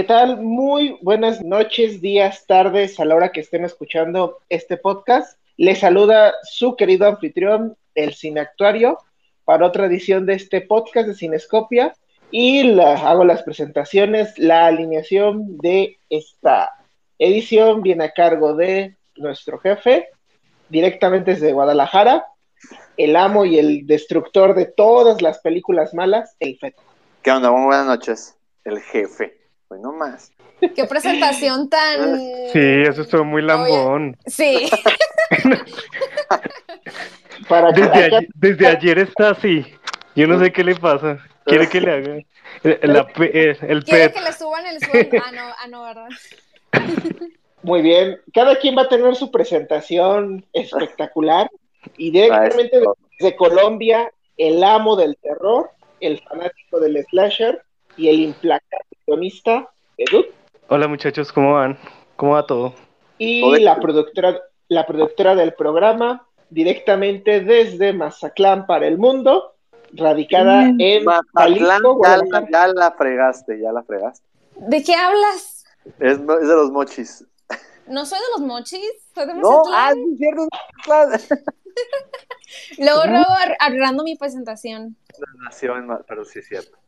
¿Qué tal? Muy buenas noches, días, tardes, a la hora que estén escuchando este podcast. Les saluda su querido anfitrión, el Cineactuario, para otra edición de este podcast de Cinescopia. Y hago las presentaciones, la alineación de esta edición viene a cargo de nuestro jefe, directamente desde Guadalajara, el amo y el destructor de todas las películas malas, el Feto. ¿Qué onda? Muy buenas noches, el jefe. Pues no más. Qué presentación tan. Sí, eso estuvo muy lambón. Sí. desde, ayer, está así. Yo no sé qué le pasa. Quiere que le haga el, el, Quiere que le suban el sueldo. Ah, no, ah, no, ¿verdad? Muy bien. Cada quien va a tener su presentación espectacular. Y directamente desde Colombia, el amo del terror, el fanático del slasher y el implacable guionista, Edu. Hola muchachos, ¿cómo van? ¿Cómo va todo? Y la productora, la productora del programa, directamente desde Mazatlán para el mundo, radicada mm. en Mazatlán, ya, la, fregaste, ya la fregaste. ¿De qué hablas? Es, es de los mochis. No soy de los mochis, soy de Mazatlán. No, ah, es cierto. luego, luego arreglando mi presentación. Nació en, pero sí es cierto.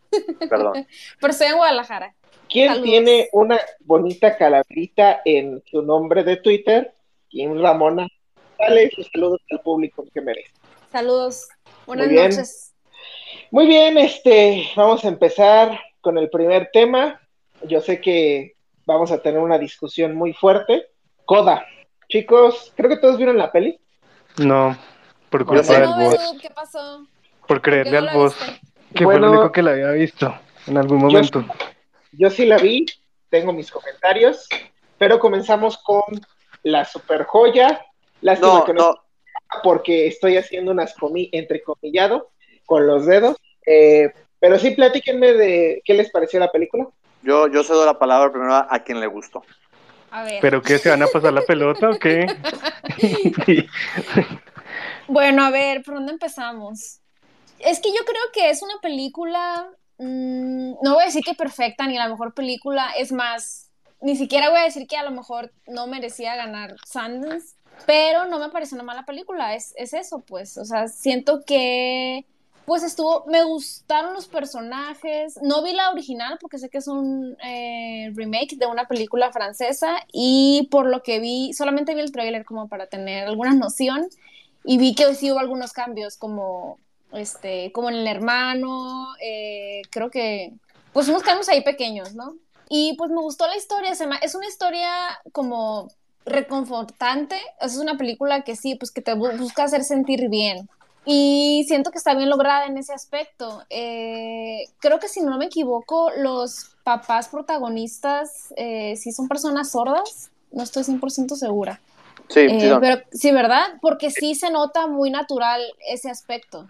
Perdón. pero estoy en Guadalajara. ¿Quién tiene una bonita calaverita en su nombre de Twitter? ¿Quién Ramona? Dale sus saludos al público que merece. Saludos. Buenas noches. Muy bien, este, vamos a empezar con el primer tema. Yo sé que vamos a tener una discusión muy fuerte. Coda. Chicos, creo que todos vieron la peli. No, por culpa del boss. ¿Qué pasó? Por creerle al boss, que fue lo único que la había visto en algún momento. Yo, sí la vi, tengo mis comentarios, pero comenzamos con la super joya. Lástima no, que no, porque estoy haciendo unas comi entrecomillado con los dedos. Eh, pero sí, platíquenme de qué les pareció la película. Yo, yo cedo la palabra primero a quien le gustó. ¿Pero qué? ¿Se van a pasar la pelota o qué? Bueno, a ver, ¿por dónde empezamos? Es que yo creo que es una película, mm, no voy a decir que perfecta ni la mejor película, es más, ni siquiera voy a decir que a lo mejor no merecía ganar Sundance, pero no me parece una mala película, es, es eso, pues, o sea, siento que pues estuvo, me gustaron los personajes, no vi la original porque sé que es un eh, remake de una película francesa y por lo que vi, solamente vi el trailer como para tener alguna noción y vi que sí hubo algunos cambios como, este, como en el hermano, eh, creo que, pues unos cambios ahí pequeños, ¿no? Y pues me gustó la historia, es una historia como reconfortante, es una película que sí, pues que te busca hacer sentir bien, y siento que está bien lograda en ese aspecto. Eh, creo que si no me equivoco, los papás protagonistas eh, sí son personas sordas. No estoy 100% segura. Sí, eh, pero sí, ¿verdad? Porque sí se nota muy natural ese aspecto.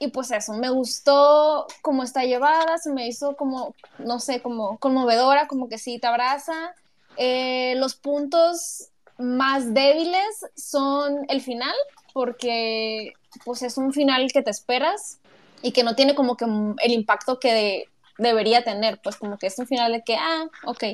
Y pues eso, me gustó cómo está llevada, se me hizo como, no sé, como conmovedora, como que sí te abraza. los puntos más débiles son el final, porque pues es un final que te esperas y que no tiene como que el impacto que debería tener, pues como que es un final de que, ah, ok.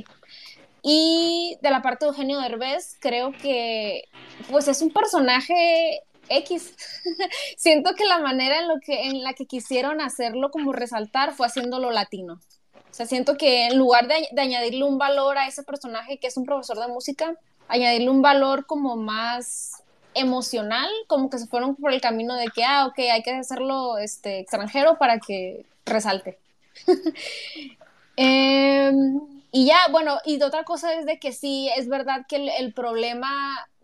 Y de la parte de Eugenio Derbez, creo que pues es un personaje X. Siento que la manera en, lo que, en la que quisieron hacerlo como resaltar fue haciéndolo latino. O sea, siento que en lugar de, de añadirle un valor a ese personaje que es un profesor de música, añadirle un valor como más emocional, como que se fueron por el camino de que, ah, ok, hay que hacerlo este, extranjero para que resalte. Em, y ya, bueno, y otra cosa es de que sí, es verdad que el, problema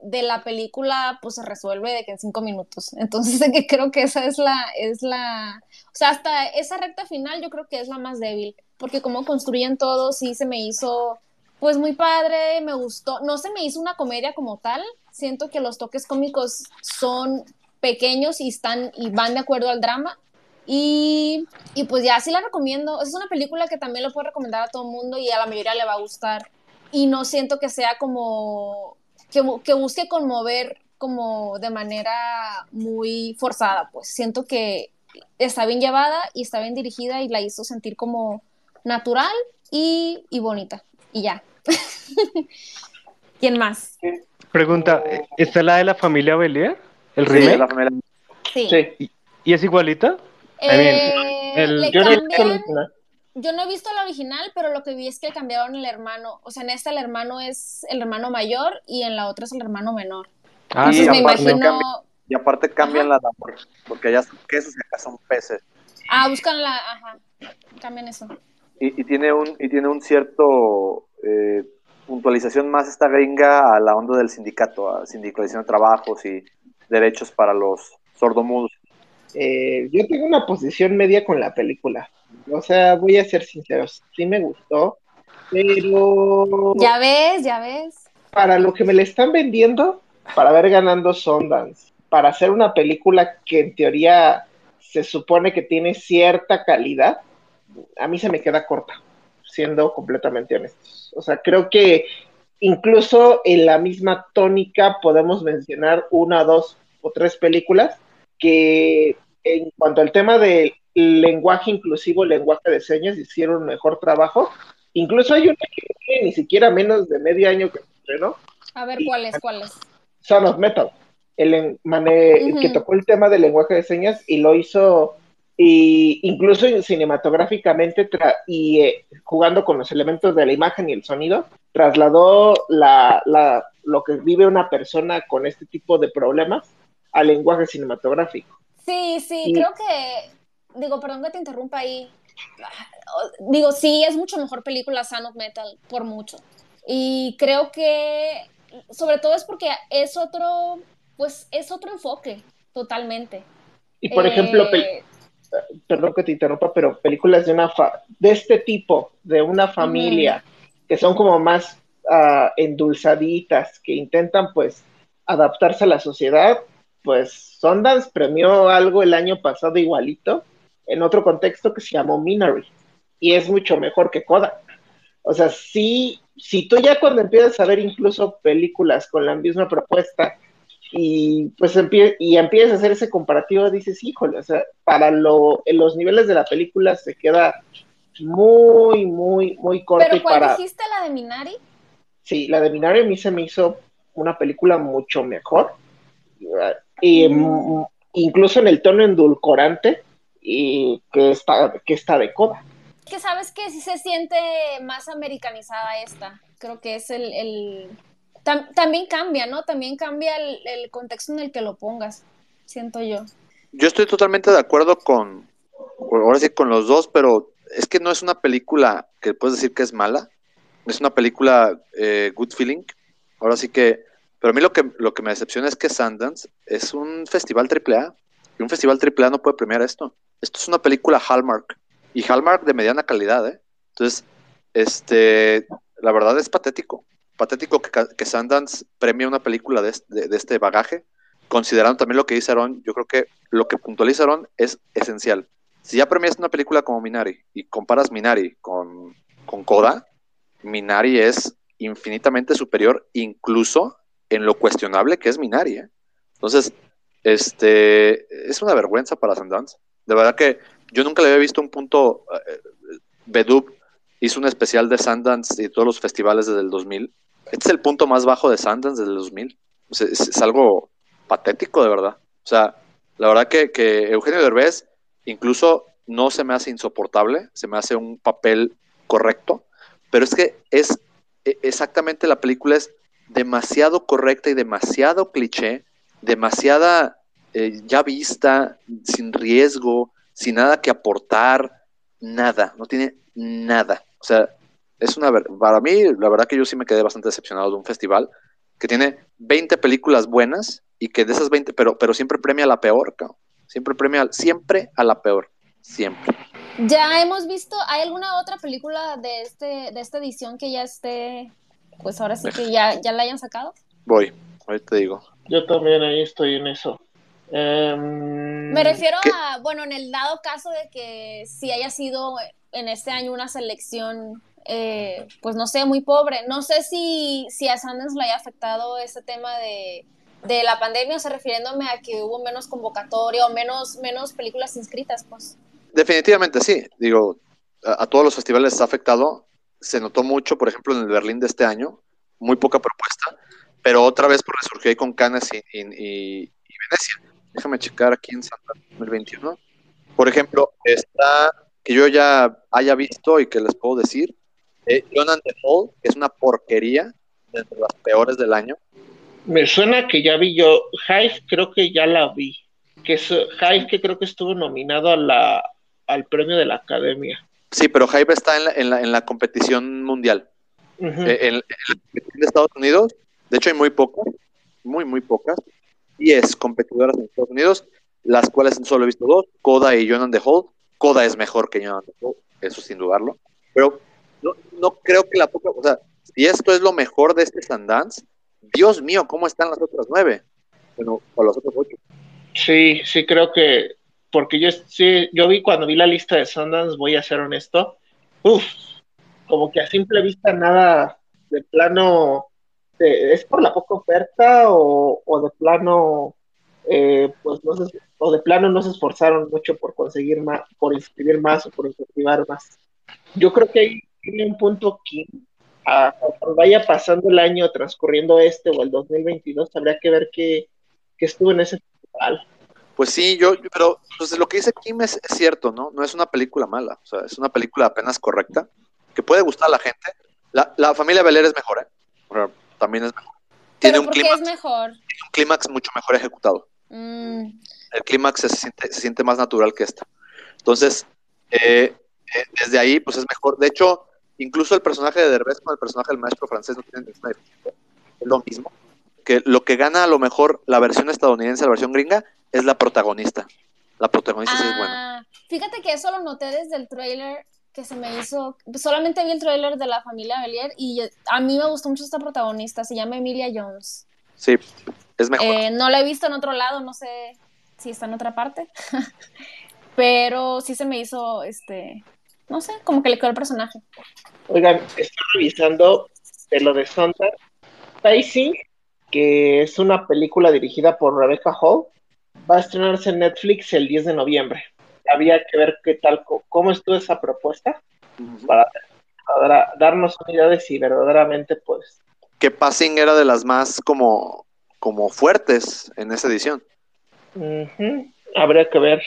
de la película pues se resuelve de que en cinco minutos. Entonces que creo que esa es la, es la, o sea, hasta esa recta final yo creo que es la más débil, porque como construyen todo, sí se me hizo pues muy padre, me gustó. No se me hizo una comedia como tal. Siento que los toques cómicos son pequeños y están y van de acuerdo al drama. Y, y pues ya sí la recomiendo. Es una película que también le puedo recomendar a todo el mundo y a la mayoría le va a gustar. Y no siento que sea como que, que busque conmover como de manera muy forzada. Pues siento que está bien llevada y está bien dirigida y la hizo sentir como natural y, y bonita. y ya. ¿Quién más? Pregunta, ¿está la de la familia Belier? ¿El Sí, remake? la familia- Sí. Sí. ¿Y es igualita? Eh, el- le Yo cambian-. Yo no he visto la original, pero lo que vi es que cambiaron el hermano. O sea, en esta el hermano es el hermano mayor y en la otra es el hermano menor. Ah, Y Entonces me aparte imagino. cambia- Y aparte cambian la labor, porque allá son quesos y acá son peces. Ah, buscan la. Ajá. Cambian eso. Y, y tiene un y tiene un cierto eh, puntualización más esta gringa a la onda del sindicato, a sindicalización de trabajos y derechos para los sordomudos. Eh, yo tengo una posición media con la película. O sea, voy a ser sincero, sí me gustó, pero Ya ves, ya ves. para lo que me le están vendiendo, para ver ganando Sundance, para hacer una película que en teoría se supone que tiene cierta calidad, a mí se me queda corta, siendo completamente honestos. O sea, creo que incluso en la misma tónica podemos mencionar una, dos o tres películas que en cuanto al tema del lenguaje inclusivo, lenguaje de señas, hicieron mejor trabajo. Incluso hay una que no tiene ni siquiera menos de medio año que estrenó, A ver, ¿cuáles, cuáles? Son of Metal, el, el que tocó el tema del lenguaje de señas y lo hizo y incluso cinematográficamente y eh, jugando con los elementos de la imagen y el sonido, trasladó la, la- lo que vive una persona con este tipo de problemas al lenguaje cinematográfico. Sí, sí, Y- creo que. Digo, perdón que te interrumpa ahí. Digo, sí, es mucho mejor película Sound of Metal, por mucho. Y creo que. Sobre todo es porque es otro. Pues es otro enfoque, totalmente. Y por Eh, ejemplo, pel- perdón que te interrumpa, pero películas de una fa- de este tipo, de una familia, que son como más ah, endulzaditas, que intentan pues adaptarse a la sociedad, pues Sundance premió algo el año pasado igualito, en otro contexto que se llamó Minari, y es mucho mejor que Coda. O sea, sí, si tú ya cuando empiezas a ver incluso películas con la misma propuesta, y pues empie y empiezas a hacer ese comparativo, dices, híjole, o sea, para lo, en los niveles de la película se queda muy, muy, muy corta y ¿Pero cuál para... dijiste, la de Minari? Sí, la de Minari a mí se me hizo una película mucho mejor. Y mm, incluso en el tono endulcorante y que está, que está de coda. Que sabes que sí se siente más americanizada esta. Creo que es el. el- Tam- también cambia, ¿no? También cambia el, el contexto en el que lo pongas, siento yo. Yo estoy totalmente de acuerdo con, ahora sí, con los dos, pero es que no es una película que puedes decir que es mala. Es una película eh, good feeling. Ahora sí que, pero a mí lo que, lo que me decepciona es que Sundance es un festival AAA y un festival AAA no puede premiar esto. Esto es una película Hallmark y Hallmark de mediana calidad, ¿eh? Entonces, este, la verdad es patético. Patético que, que Sundance premie una película de, de- de este bagaje considerando también lo que dice Aaron, yo creo que lo que puntualiza Aaron es esencial. Si ya premiaste una película como Minari y comparas Minari con, con Coda, Minari es infinitamente superior, incluso en lo cuestionable que es Minari. ¿eh? Entonces, este es una vergüenza para Sundance. De verdad que yo nunca le había visto un punto. eh, Bedub hizo un especial de Sundance y todos los festivales desde el 2000. Este es el punto más bajo de Sundance desde el 2000. O sea, es, es algo patético, de verdad. O sea, la verdad que, que Eugenio Derbez incluso no se me hace insoportable, se me hace un papel correcto, pero es que es e- exactamente la película es demasiado correcta y demasiado cliché, demasiada eh, ya vista, sin riesgo, sin nada que aportar, nada, no tiene nada. O sea, es una ver- para mí, la verdad que yo sí me quedé bastante decepcionado de un festival que tiene 20 películas buenas y que de esas 20, pero, pero siempre premia a la peor, cabrón. Siempre premia, siempre a la peor. Siempre. Ya hemos visto, ¿hay alguna otra película de este, de esta edición que ya esté, pues ahora sí que ya, ya la hayan sacado? Voy, ahorita te digo. Yo también ahí estoy en eso. Em, Me refiero ¿Qué? a, bueno, en el dado caso de que si haya sido en este año una selección, eh, pues no sé, muy pobre. No sé si, si a Sundance le haya afectado este tema de, de la pandemia, o sea, refiriéndome a que hubo menos convocatoria o menos, menos películas inscritas, pues. Definitivamente sí. Digo, a, a todos los festivales les ha afectado. se notó mucho, por ejemplo, en el Berlín de este año, muy poca propuesta, pero otra vez por resurgió ahí con Cannes y, y, y Venecia. Déjame checar aquí en Santa 2021. Por ejemplo, está que yo ya haya visto y que les puedo decir, eh, Jonathan the Hall, que es una porquería, de las peores del año. Me suena que ya vi yo, Hive creo que ya la vi, que es Hive que creo que estuvo nominado a la, al premio de la Academia. Sí, pero Hive está en la, en la, en la competición mundial. Uh -huh. eh, en, en, la competición de Estados Unidos, de hecho hay muy pocas, muy, muy pocas, 10 competidoras en Estados Unidos, las cuales solo he visto dos, Coda y Jonathan the Hall, Coda es mejor que Jonathan Hall, eso sin dudarlo. Pero no, no, creo que la poca, o sea, si esto es lo mejor de este Sundance, Dios mío, ¿cómo están las otras nueve? Bueno, o los otros ocho. Sí, sí, creo que, porque yo, sí, yo vi cuando vi la lista de Sundance, voy a ser honesto, uff, como que a simple vista nada de plano, de, ¿es por la poca oferta o, o de plano eh, pues no se, o de plano no se esforzaron mucho por conseguir más, por inscribir más o por incentivar más. Yo creo que ahí un punto que a, vaya pasando el año, transcurriendo este o el 2022, habría que ver qué, qué estuvo en ese festival. Pues sí, yo, pero pues lo que dice Kim es, cierto, ¿no? No es una película mala, es una película apenas correcta, que puede gustar a la gente. La, la familia Beler es mejor, ¿eh? También es mejor. Tiene un clímax, es mejor? un clímax mucho mejor ejecutado. Mm. El clímax se siente, se siente más natural que esta. Entonces, eh, eh, desde ahí, pues es mejor. De hecho, incluso el personaje de Derbez con el personaje del maestro francés no tienen es lo mismo. Que lo que gana a lo mejor la versión estadounidense, la versión gringa, es la protagonista. La protagonista ah, sí es buena. Fíjate que eso lo noté desde el tráiler que se me hizo, solamente vi el tráiler de la familia Belier y a mí me gustó mucho esta protagonista, se llama Emilia Jones. Sí, es mejor. Eh, no la he visto en otro lado, no sé si está en otra parte, pero sí se me hizo, este, no sé, como que le quedó el personaje. Oigan, estoy revisando de lo de Sonda, Pacing, que es una película dirigida por Rebecca Hall, va a estrenarse en Netflix el 10 de noviembre. Había que ver qué tal, cómo estuvo esa propuesta, uh -huh. para, para, darnos una idea de si verdaderamente, pues... Que Passing era de las más como, como fuertes en esa edición. Uh -huh. Habría que ver.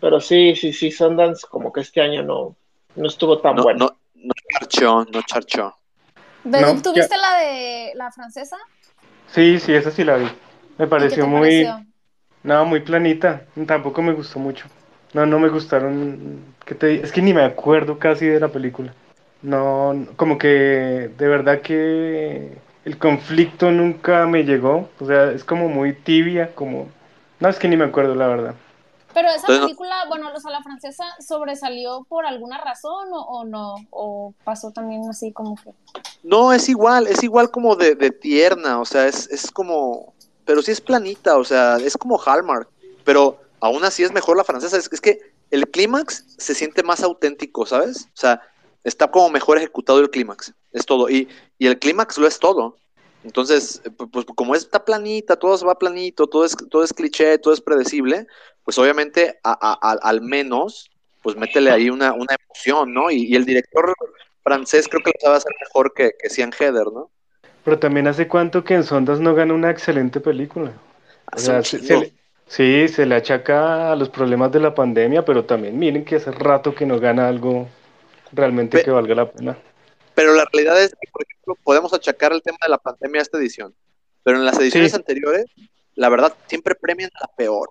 Pero sí, sí, sí, Sundance como que este año no, no estuvo tan no, bueno. No, no charchó, no charchó. No, ¿Tuviste ya. la de la francesa? Sí, sí, esa sí la vi. Me pareció muy... Pareció? No, muy planita. Tampoco me gustó mucho. No, no me gustaron. ¿qué te... Es que ni me acuerdo casi de la película. No, como que de verdad que el conflicto nunca me llegó. O sea, es como muy tibia, como... No, es que ni me acuerdo, la verdad. Pero esa película, bueno, o sea, la francesa sobresalió por alguna razón o, o, no, o pasó también así como que. No, es igual, es igual como de, de, tierna, o sea, es, es como, pero sí es planita, o sea, es como Hallmark, pero aún así es mejor la francesa, es, es que el clímax se siente más auténtico, ¿sabes? O sea, está como mejor ejecutado el clímax, es todo, y, y el clímax lo es todo. Entonces, pues como está planita, todo se va planito, todo es, todo es cliché, todo es predecible, pues obviamente a, a, a, al menos, pues métele ahí una, una emoción, ¿no? Y, y, el director francés creo que lo sabe hacer mejor que, que Cian Heather, ¿no? Pero también hace cuánto que en Sondas no gana una excelente película. O sea, se, se le, sí, se le achaca a los problemas de la pandemia, pero también miren que hace rato que no gana algo realmente Pe que valga la pena. Pero la realidad es que, por ejemplo, podemos achacar el tema de la pandemia a esta edición. Pero en las ediciones sí. anteriores, la verdad, siempre premian a la peor.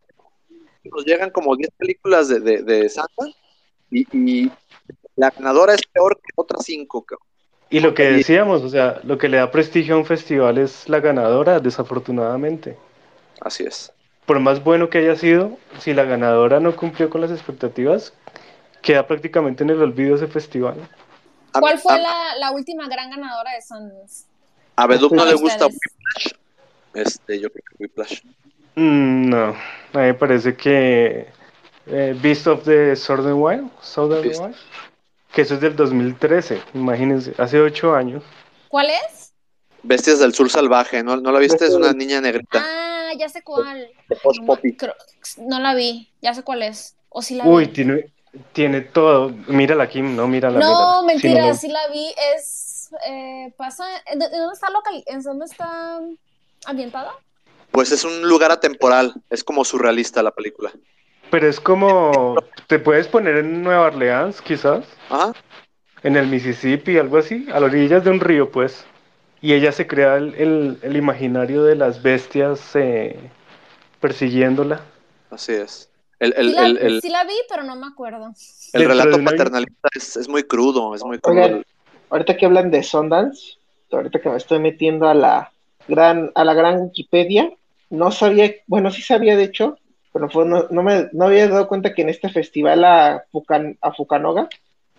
Nos llegan como 10 películas de, de, de Santa y, y, la ganadora es peor que otras 5. Y lo que decíamos, o sea, lo que le da prestigio a un festival es la ganadora, desafortunadamente. Así es. Por más bueno que haya sido, si la ganadora no cumplió con las expectativas, queda prácticamente en el olvido ese festival. ¿Cuál fue a, la, la, última gran ganadora de Sundance? A Beduk no le gusta Whiplash. Este, yo creo que Whiplash. Mm, no, a mí me parece que eh, Beast of the Southern Wild, Southern. Wild, que eso es del 2013, imagínense, hace ocho años. ¿Cuál es? Bestias del Sur Salvaje, ¿no, ¿no la viste? Es una niña negrita. Ah, ya sé cuál. De Post no, creo, no, la vi, ya sé cuál es. O si la Uy, vi. tiene, Tiene todo. Mírala, Kim, no, mírala. No, mentira, sí la vi. Es. Eh, pasa. ¿En dónde está local? ¿En dónde está ambientada? Pues es un lugar atemporal. Es como surrealista la película. Pero es como. ¿Te puedes poner en Nueva Orleans, quizás? Ajá. En el Mississippi, algo así. A las orillas de un río, pues. Y ella se crea el, el, imaginario de las bestias eh, persiguiéndola. Así es. El, el, sí, la, sí, la, vi, pero no me acuerdo. El relato paternalista es, es, muy crudo, es muy crudo. ahorita que hablan de Sundance, ahorita que me estoy metiendo a la gran, a la gran Wikipedia, no sabía, bueno, sí sabía de hecho, pero no, no, me no había dado cuenta que en este festival a, Fucan, a Fucanoga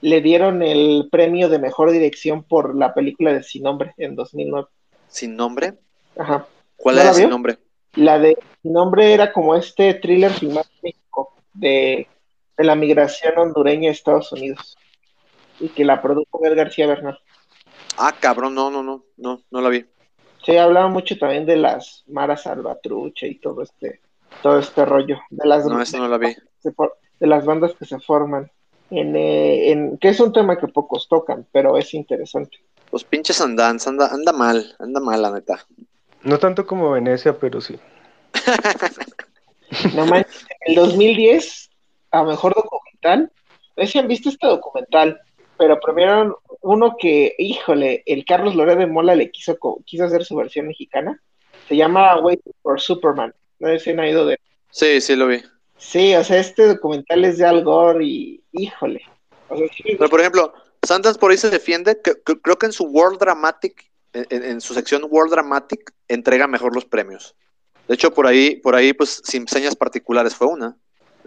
le dieron el premio de mejor dirección por la película de Sin Nombre en 2009. ¿Sin Nombre? Ajá. ¿Cuál era Sin Nombre? La de Sin Nombre era como este thriller filmado en México de, la migración hondureña a Estados Unidos y que la produjo Miguel García Bernal. Ah, cabrón, no, no, no, no, no la vi. Sí, hablaba mucho también de las maras salvatrucha y todo este, todo este rollo. De las no, eso no la vi. De las bandas que se forman. En, eh, en, que es un tema que pocos tocan, pero es interesante. Los pinches andan, anda, anda mal, anda mal la neta. No tanto como Venecia, pero sí. no manches, en el 2010, a mejor documental, no sé si han visto este documental, pero premiaron uno que, híjole, el Carlos Loré de Mola le quiso, quiso hacer su versión mexicana. Se llama Waiting for Superman. No sé si han ido de. Sí, sí lo vi. Sí, o sea, este documental es de Al Gore y, híjole. Pero, por ejemplo, Sanders por ahí se defiende, que, creo que en su World Dramatic, en, su sección World Dramatic, entrega mejor los premios. De hecho, por ahí, por ahí, pues, sin señas particulares fue una.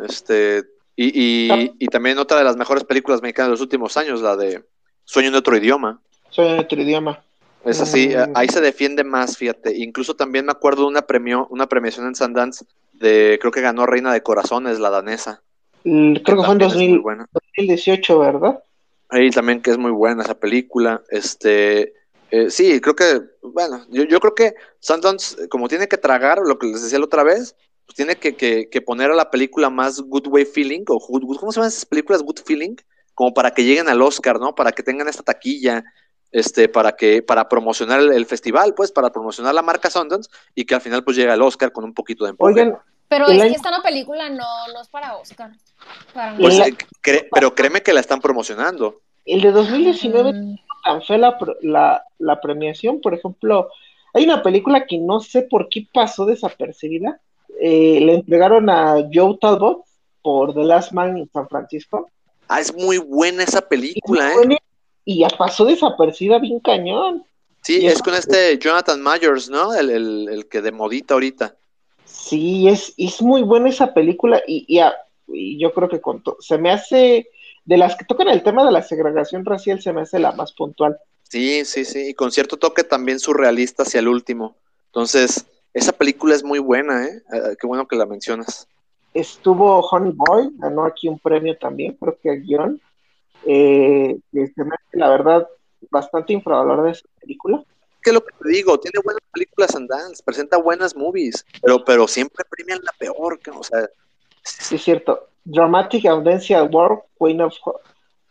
Este, y, y, y, también otra de las mejores películas mexicanas de los últimos años, la de Sueño en otro idioma. Sueño en otro idioma. Es así, mm. ahí se defiende más, fíjate. Incluso también me acuerdo de una, premio, una premiación en Sundance de, creo que ganó Reina de Corazones, la danesa. Mm, creo que, fue en 2018, ¿verdad? Ahí también que es muy buena esa película. Este, eh, sí, creo que, bueno, yo, yo creo que Sundance, como tiene que tragar lo que les decía la otra vez, pues tiene que, poner a la película más Good Way Feeling, o ¿cómo se llaman esas películas Good Feeling? Como para que lleguen al Oscar, ¿no? Para que tengan esta taquilla, este, para que, para promocionar el, festival, pues, para promocionar la marca Sundance y que al final pues llegue al Oscar con un poquito de empuje. pero es que esta película no, no es para Oscar. pues, eh, pero créeme que la están promocionando. El de 2019 mm. tan fue la, la, la premiación, por ejemplo, hay una película que no sé por qué pasó desapercibida, eh, le entregaron a Joe Talbot por The Last Man en San Francisco. Ah, es muy buena esa película, ¿eh? Y ya pasó desaparecida bien cañón. Sí, es con este Jonathan Myers, ¿no? El, que de modita ahorita. Sí, es, es muy buena esa película y, y, yo creo que con se me hace, de las que tocan el tema de la segregación racial, se me hace la más puntual. Sí, sí, sí, y con cierto toque también surrealista hacia el último. Entonces, esa película es muy buena, ¿eh? ¿eh? Qué bueno que la mencionas. Estuvo Honey Boy, ganó aquí un premio también, creo que el guion. Eh, la verdad, bastante infravalorada esa película. ¿Qué es lo que te digo? Tiene buenas películas Sundance, presenta buenas movies, pero, pero siempre premian la peor, o sea... Sí, es cierto. Dramatic Audencia Award, Queen of,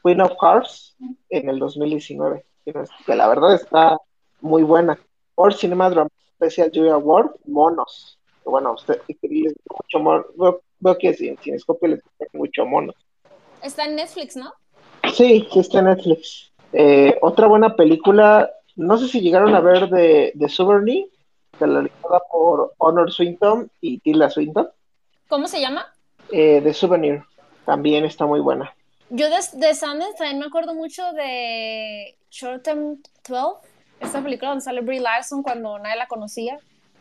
Queen of Hearts, en el 2019, que la verdad está muy buena. Por Cinema Drama Special Jury Award, Monos. Bueno, usted les mucho mono. Veo, que sin Cinescopio les gusta mucho monos. Está en Netflix, ¿no? Sí, sí está en Netflix. Eh, otra buena película, no sé si llegaron a ver de, de Sovereignty, realizada por Honor Swinton y Tila Swinton. ¿Cómo se llama? Eh, The Souvenir. También está muy buena. Yo de, de Sundance también me acuerdo mucho de Short Term 12 esta película donde sale Brie Larson cuando nadie la conocía.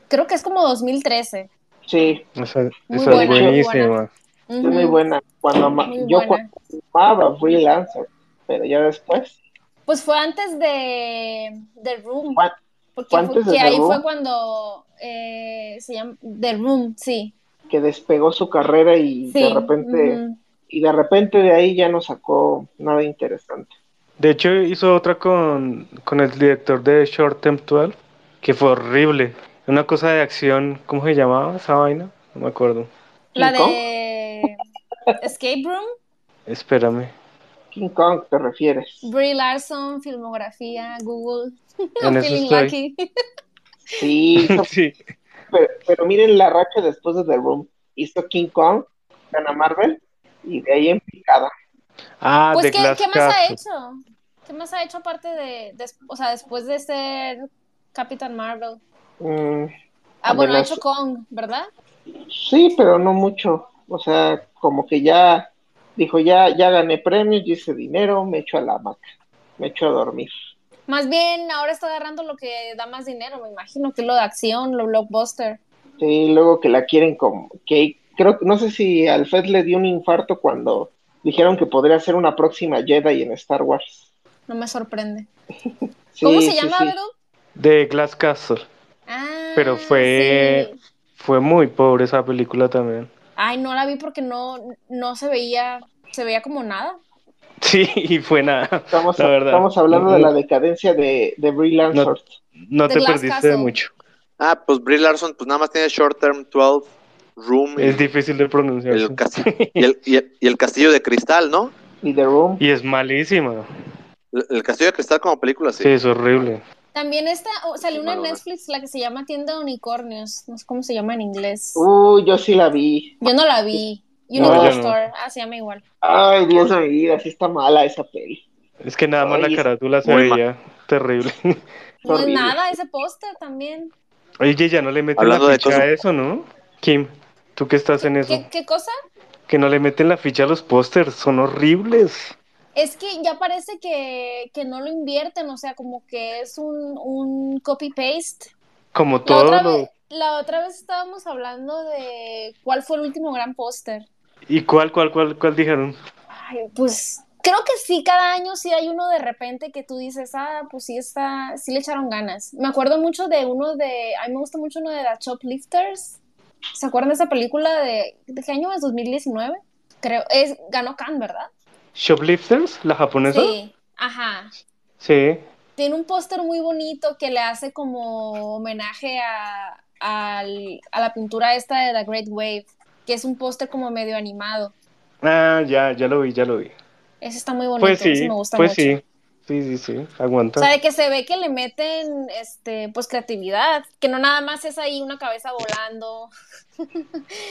Creo que es como 2013. Sí. Esa, es buenísima. Es muy buena. Cuando yo amaba Brie Larson, pero ya después. Pues fue antes de The Room. Porque antes de ahí fue cuando eh, se llama The Room, sí. Que despegó su carrera y de repente y de repente de ahí ya no sacó nada interesante. De hecho, hizo otra con, el director de Short Term 12, que fue horrible. Una cosa de acción, ¿cómo se llamaba esa vaina? No me acuerdo. La de Escape Room. Espérame. King Kong, ¿te refieres? Brie Larson, filmografía, Google. En eso Feeling estoy. lucky. Sí, hizo- Sí. pero, pero miren la racha después de The Room. Hizo King Kong, gana Marvel, y de ahí en picada. Ah, Pues, de ¿qué, Glass ¿qué más ha hecho? ¿Qué más ha hecho aparte de, des- o sea, después de ser Capitán Marvel? Mm, Ah, bueno, ha hecho Kong, ¿verdad? sí, pero no mucho. O sea, como que ya dijo, ya, ya gané premios, ya hice dinero, me echo a la hamaca, me echo a dormir. Más bien, ahora está agarrando lo que da más dinero, me imagino, que es lo de acción, lo blockbuster. Sí, luego que la quieren como, que creo que no sé si al Fed le dio un infarto cuando dijeron que podría ser una próxima Jedi en Star Wars. No me sorprende. Sí, ¿Cómo se sí, llama, sí. De Glass Castle. Ah, Pero fue- sí. Fue muy pobre esa película también. Ay, no la vi porque no, no se veía, se veía como nada. Sí, y fue nada. Estamos, la verdad. estamos hablando No- de la decadencia de, de Brie Larson. No te perdiste Castle. de mucho. Ah, pues Brie Larson, pues nada más tiene Short Term 12, Room y Es difícil de pronunciar. el, castillo, y, el, y el- y el Castillo de Cristal, ¿no? Y The Room. Y es malísima. El, el Castillo de Cristal como película, sí. Sí, es horrible. También esta, oh, salió Sí, una en Netflix, la que se llama Tienda de Unicornios. No sé cómo se llama en inglés. Uy, yo sí la vi. Yo no la vi. No, Unicorn no. Store. Ah, se llama igual. Ay, Dios de mi vida, sí está mala esa peli. Es que nada más Ay, la carátula se veía terrible. No es nada, ese póster también. Oye, ya no le meten Hablando la ficha cosas- a eso, ¿no? Kim, tú que estás en eso. ¿Qué, qué cosa? Que no le meten la ficha a los pósters, son horribles. Es que ya parece que, que no lo invierten, o sea, como que es un, un copy-paste. Como La todo otra, lo... vez, la otra vez estábamos hablando de cuál fue el último gran póster. ¿Y cuál, cuál, cuál, cuál dijeron? Ay, pues creo que sí, cada año sí hay uno de repente que tú dices, ah, pues sí está, sí le echaron ganas. Me acuerdo mucho de uno de, a mí me gusta mucho uno de The Choplifters. ¿Se acuerdan de esa película de, de qué año es? 2019? Creo, es, ganó Cannes, ¿verdad? ¿Shoplifters? ¿La japonesa? Sí, ajá. Sí. Tiene un póster muy bonito que le hace como homenaje a, al- a la pintura esta de The Great Wave, que es un póster como medio animado. Ah, ya, ya lo vi, ya lo vi. Ese está muy bonito, Pues ese sí, me gusta pues mucho. sí. Sí, sí, sí, aguanta. O sea, de que se ve que le meten, este, pues creatividad, que no nada más es ahí una cabeza volando.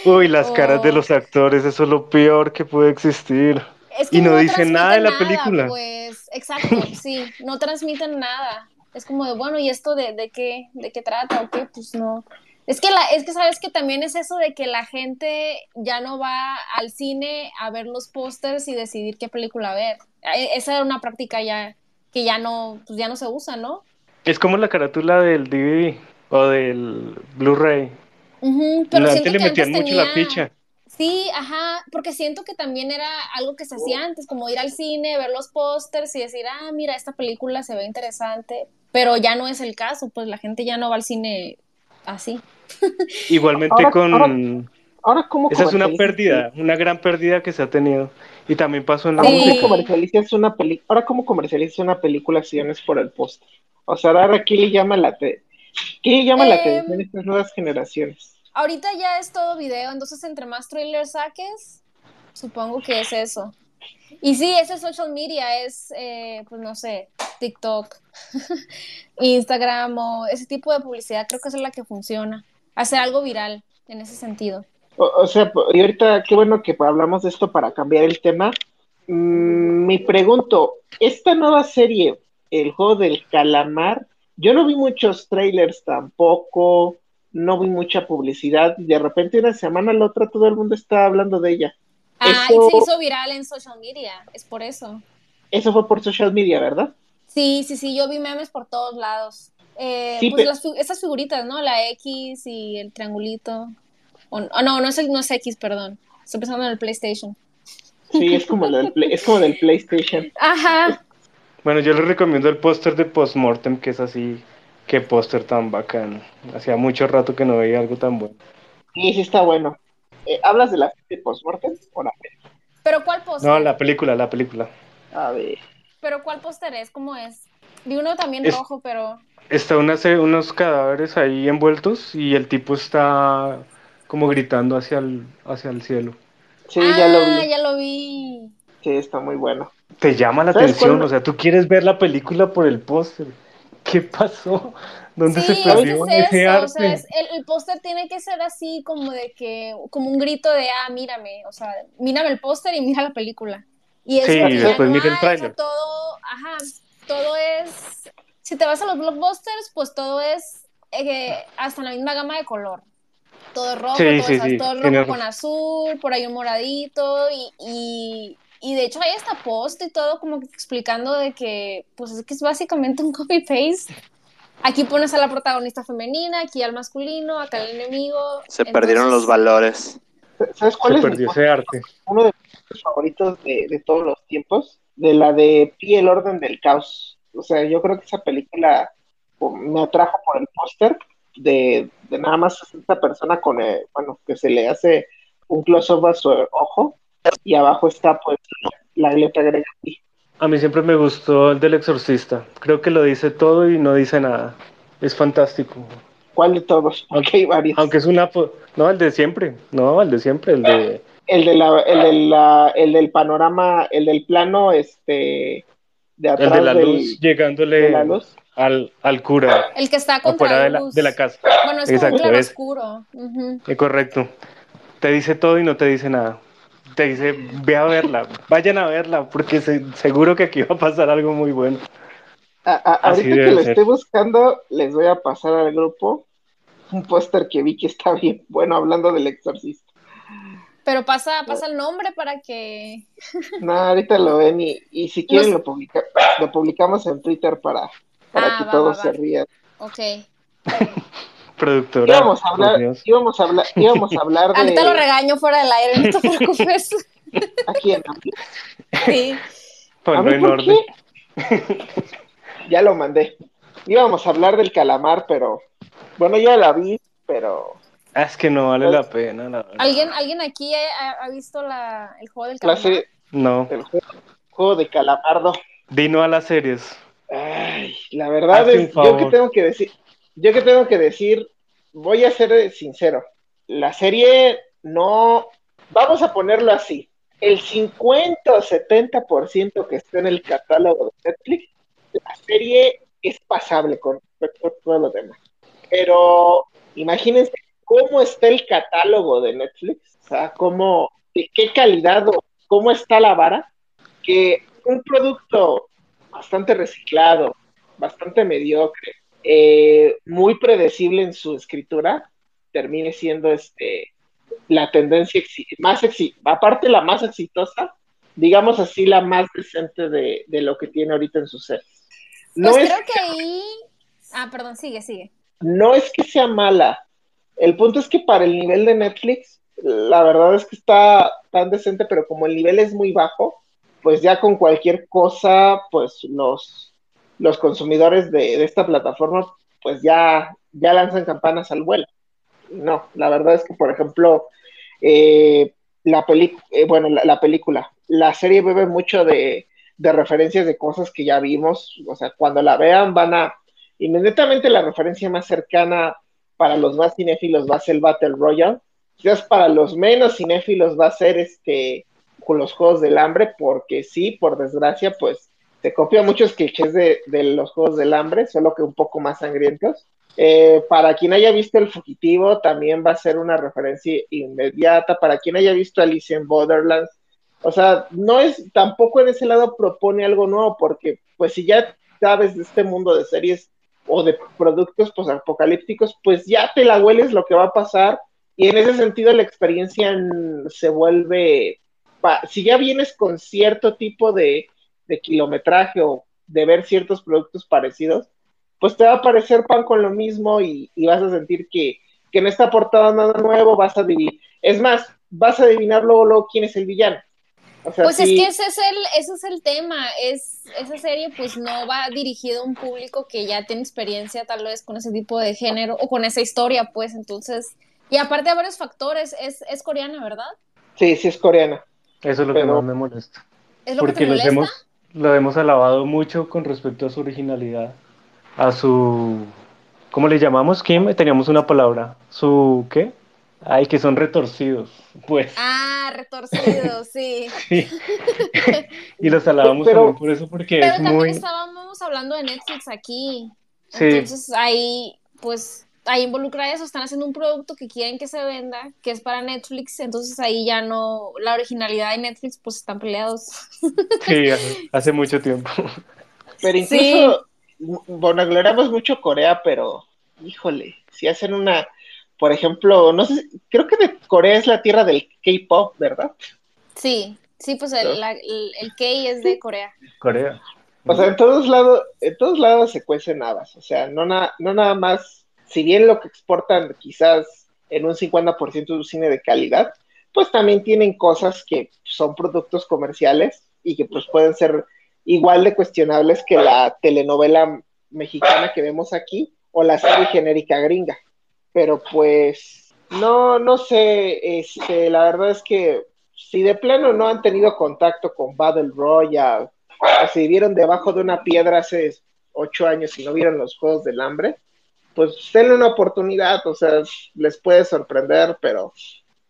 Uy, las caras de los actores, eso es lo peor que puede existir. Es que Y no dicen transmiten nada de la película. Pues, exacto, sí, no transmiten nada. Es como de, bueno, ¿y esto de, de qué, de qué trata o qué? Pues no. Es que la, es que sabes que también es eso de que la gente ya no va al cine a ver los pósters y decidir qué película ver. E- Esa era una práctica ya que ya no, pues ya no se usa, ¿no? Es como la carátula del DVD o del Blu-ray. Ujú, pero Antes siento le metían mucho la ficha. Sí, ajá, porque siento que también era algo que se hacía antes, como ir al cine, ver los pósters y decir, ah, mira, esta película se ve interesante, pero ya no es el caso, pues la gente ya no va al cine así. Igualmente Ahora- con... ahora- Ahora, ¿cómo Esa es una pérdida, una gran pérdida que se ha tenido. Y también pasó en la Sí. ¿cómo música. comercializas una peli- Ahora, ¿cómo comercializas una película si no es por el póster? O sea, ahora, ¿qué le llama la, te- ¿qué le llama la Em, atención a estas nuevas generaciones? Ahorita ya es todo video, entonces entre más trailers saques, supongo que es eso. Y sí, ese social media es, eh, pues no sé, TikTok, Instagram o ese tipo de publicidad, creo que es la que funciona. Hacer algo viral en ese sentido. O, sea, y ahorita, qué bueno que hablamos de esto para cambiar el tema. Mm, me pregunto, esta nueva serie, El juego del calamar, yo no vi muchos trailers tampoco, no vi mucha publicidad, y de repente una semana a la otra todo el mundo está hablando de ella. Ah, Eso- y se hizo viral en social media, es por eso. Eso fue por social media, ¿verdad? Sí, sí, sí, yo vi memes por todos lados. Eh, Sí, pues las esas figuritas, ¿no? La X y el triangulito. O, oh, no, no es, el, no es X, perdón. Estoy pensando en el PlayStation. Sí, es como, del, es como del PlayStation. Ajá. Bueno, yo les recomiendo el póster de Postmortem, que es así. Qué póster tan bacano. Hacía mucho rato que no veía algo tan bueno. Sí, sí está bueno. Eh, ¿Hablas de la de postmortem? o la peli? Pero ¿cuál póster? No, la película, la película. A ver. Pero ¿cuál póster es? ¿Cómo es? Vi uno también Es- rojo, pero... Está una, unos cadáveres ahí envueltos y el tipo está como gritando hacia el, hacia el cielo. Sí, ya lo Ah, vi. ya lo vi. Sí, está muy bueno. Te llama la atención, o sea, tú quieres ver la película por el póster. ¿Qué pasó? ¿Dónde se perdió es ese arte? O sea, el, el póster tiene que ser así como de que, como un grito de, ah, mírame, o sea, mírame el póster y mira la película. Y sí, y después mira el trailer. todo, ajá, todo es, si te vas a los blockbusters, pues todo es eh, hasta la misma gama de color. Todo es rojo, todo, es, todo rojo con azul, por ahí un moradito y, y, de hecho hay hasta post y todo como explicando de que pues es que es básicamente un copy-paste. Aquí pones a la protagonista femenina, aquí al masculino, acá al enemigo. Se perdieron los valores. ¿Sabes cuál Se es perdió ese arte. uno de mis favoritos de, de todos los tiempos? De la de Pi el orden del caos. O sea, yo creo que esa película me atrajo por el póster de, de, nada más esta persona con, el, bueno, que se le hace un close-up a su ojo y abajo está pues la letra griega A mí siempre me gustó el del exorcista. Creo que lo dice todo y no dice nada. Es fantástico. ¿Cuál de todos? Porque hay varios. Aunque es una... No, el de siempre. No, el de siempre, el de... El, de la, el, de la, el del panorama, el del plano, este... De atrás el de la luz, llegándole... De la luz al, al cura. El que está contra de, la, de la casa. Bueno, es Exacto, como un oscuro. correcto. Te dice todo y no te dice nada. Te dice, ve a verla, vayan a verla, porque seguro que aquí va a pasar algo muy bueno. A, ahorita que lo estoy buscando, les voy a pasar al grupo un póster que vi que está bien bueno hablando del exorcista. Pero pasa, pasa el nombre para que. No, ahorita lo ven y, y si quieren lo, publica, lo publicamos en Twitter para, para ah, que todos se rían. Ok. Productora. Íbamos a hablar, íbamos a hablar, íbamos a hablar de. Ahorita lo regaño fuera del aire, no te preocupes. ¿A quién? Sí. Ponlo en orden. ya lo mandé. Íbamos a hablar del calamar, pero bueno, ya la vi, pero ah, es que no vale la pena. La ¿Alguien, ¿Alguien aquí ha, visto la, el juego del calamar? no. El juego, juego de calamardo. Dino a las series. Ay, la verdad es, yo que tengo que decir, yo que tengo que decir, voy a ser sincero, la serie no, vamos a ponerlo así, el 50 o 70% que está en el catálogo de Netflix, la serie es pasable con respecto a todo lo demás. Pero imagínense cómo está el catálogo de Netflix, o sea, cómo, de qué calidad o cómo está la vara, que un producto bastante reciclado, bastante mediocre, eh, muy predecible en su escritura, termine siendo este la tendencia más aparte la más exitosa, digamos así la más decente de, lo que tiene ahorita en su ser. No pues creo que ahí, ah, perdón, sigue, sigue. No es que sea mala. El punto es que para el nivel de Netflix, la verdad es que está tan decente, pero como el nivel es muy bajo, pues ya con cualquier cosa, pues los, los consumidores de, esta plataforma, pues ya, ya lanzan campanas al vuelo. No, la verdad es que, por ejemplo, eh, la película, eh, bueno, la, película, la serie bebe mucho de, de referencias de cosas que ya vimos, o sea, cuando la vean van a, inmediatamente la referencia más cercana para los más cinéfilos va a ser el Battle Royale, quizás para los menos cinéfilos va a ser este con los Juegos del Hambre, porque sí, por desgracia, pues se copia muchos clichés de, de los Juegos del Hambre, solo que un poco más sangrientos. Eh, para quien haya visto El Fugitivo, también va a ser una referencia inmediata. Para quien haya visto Alicia en Borderlands, o sea, no es, tampoco en ese lado propone algo nuevo, porque pues si ya sabes de este mundo de series o de productos pues apocalípticos, pues ya te la hueles lo que va a pasar y en ese sentido la experiencia se vuelve si ya vienes con cierto tipo de, kilometraje o de ver ciertos productos parecidos, pues te va a parecer pan con lo mismo y, vas a sentir que, que, no está aportado nada nuevo, vas a adivinar. Es más, vas a adivinar luego, luego quién es el villano. pues es que ese es el, ese es el tema, es, esa serie pues no va dirigida a un público que ya tiene experiencia tal vez con ese tipo de género o con esa historia, pues entonces, y aparte de varios factores, es, es coreana, ¿verdad? Sí, sí es coreana. Eso es lo que más me molesta. ¿Es lo porque que te molesta? hemos, lo hemos alabado mucho con respecto a su originalidad, a su... ¿Cómo le llamamos, Kim? Teníamos una palabra. ¿Su qué? Ay, que son retorcidos, pues. Ah, retorcido, sí. y los alabamos pero, por eso, porque pero es también muy... estábamos hablando de Netflix aquí. Sí. Entonces ahí, pues, ahí involucra eso, están haciendo un producto que quieren que se venda, que es para Netflix, entonces ahí ya no, la originalidad de Netflix, pues están peleados. Sí, hace, mucho tiempo. Pero incluso, bueno, aclaramos mucho Corea, pero, híjole, si hacen una por ejemplo, no sé, creo que de Corea es la tierra del K-pop, ¿verdad? Sí, sí, pues el, K es de Corea. Corea. O sea, en todos lados, en todos lados se cuecen habas. O sea, no, no nada más, si bien lo que exportan quizás en un 50% es un cine de calidad, pues también tienen cosas que son productos comerciales y que pues pueden ser igual de cuestionables que la telenovela mexicana que vemos aquí o la serie genérica gringa. Pero pues no, no sé, este, la verdad es que si de plano no han tenido contacto con Battle Royale, o si vivieron debajo de una piedra hace ocho años y no vieron los Juegos del Hambre, pues denle una oportunidad, o sea, les puede sorprender, pero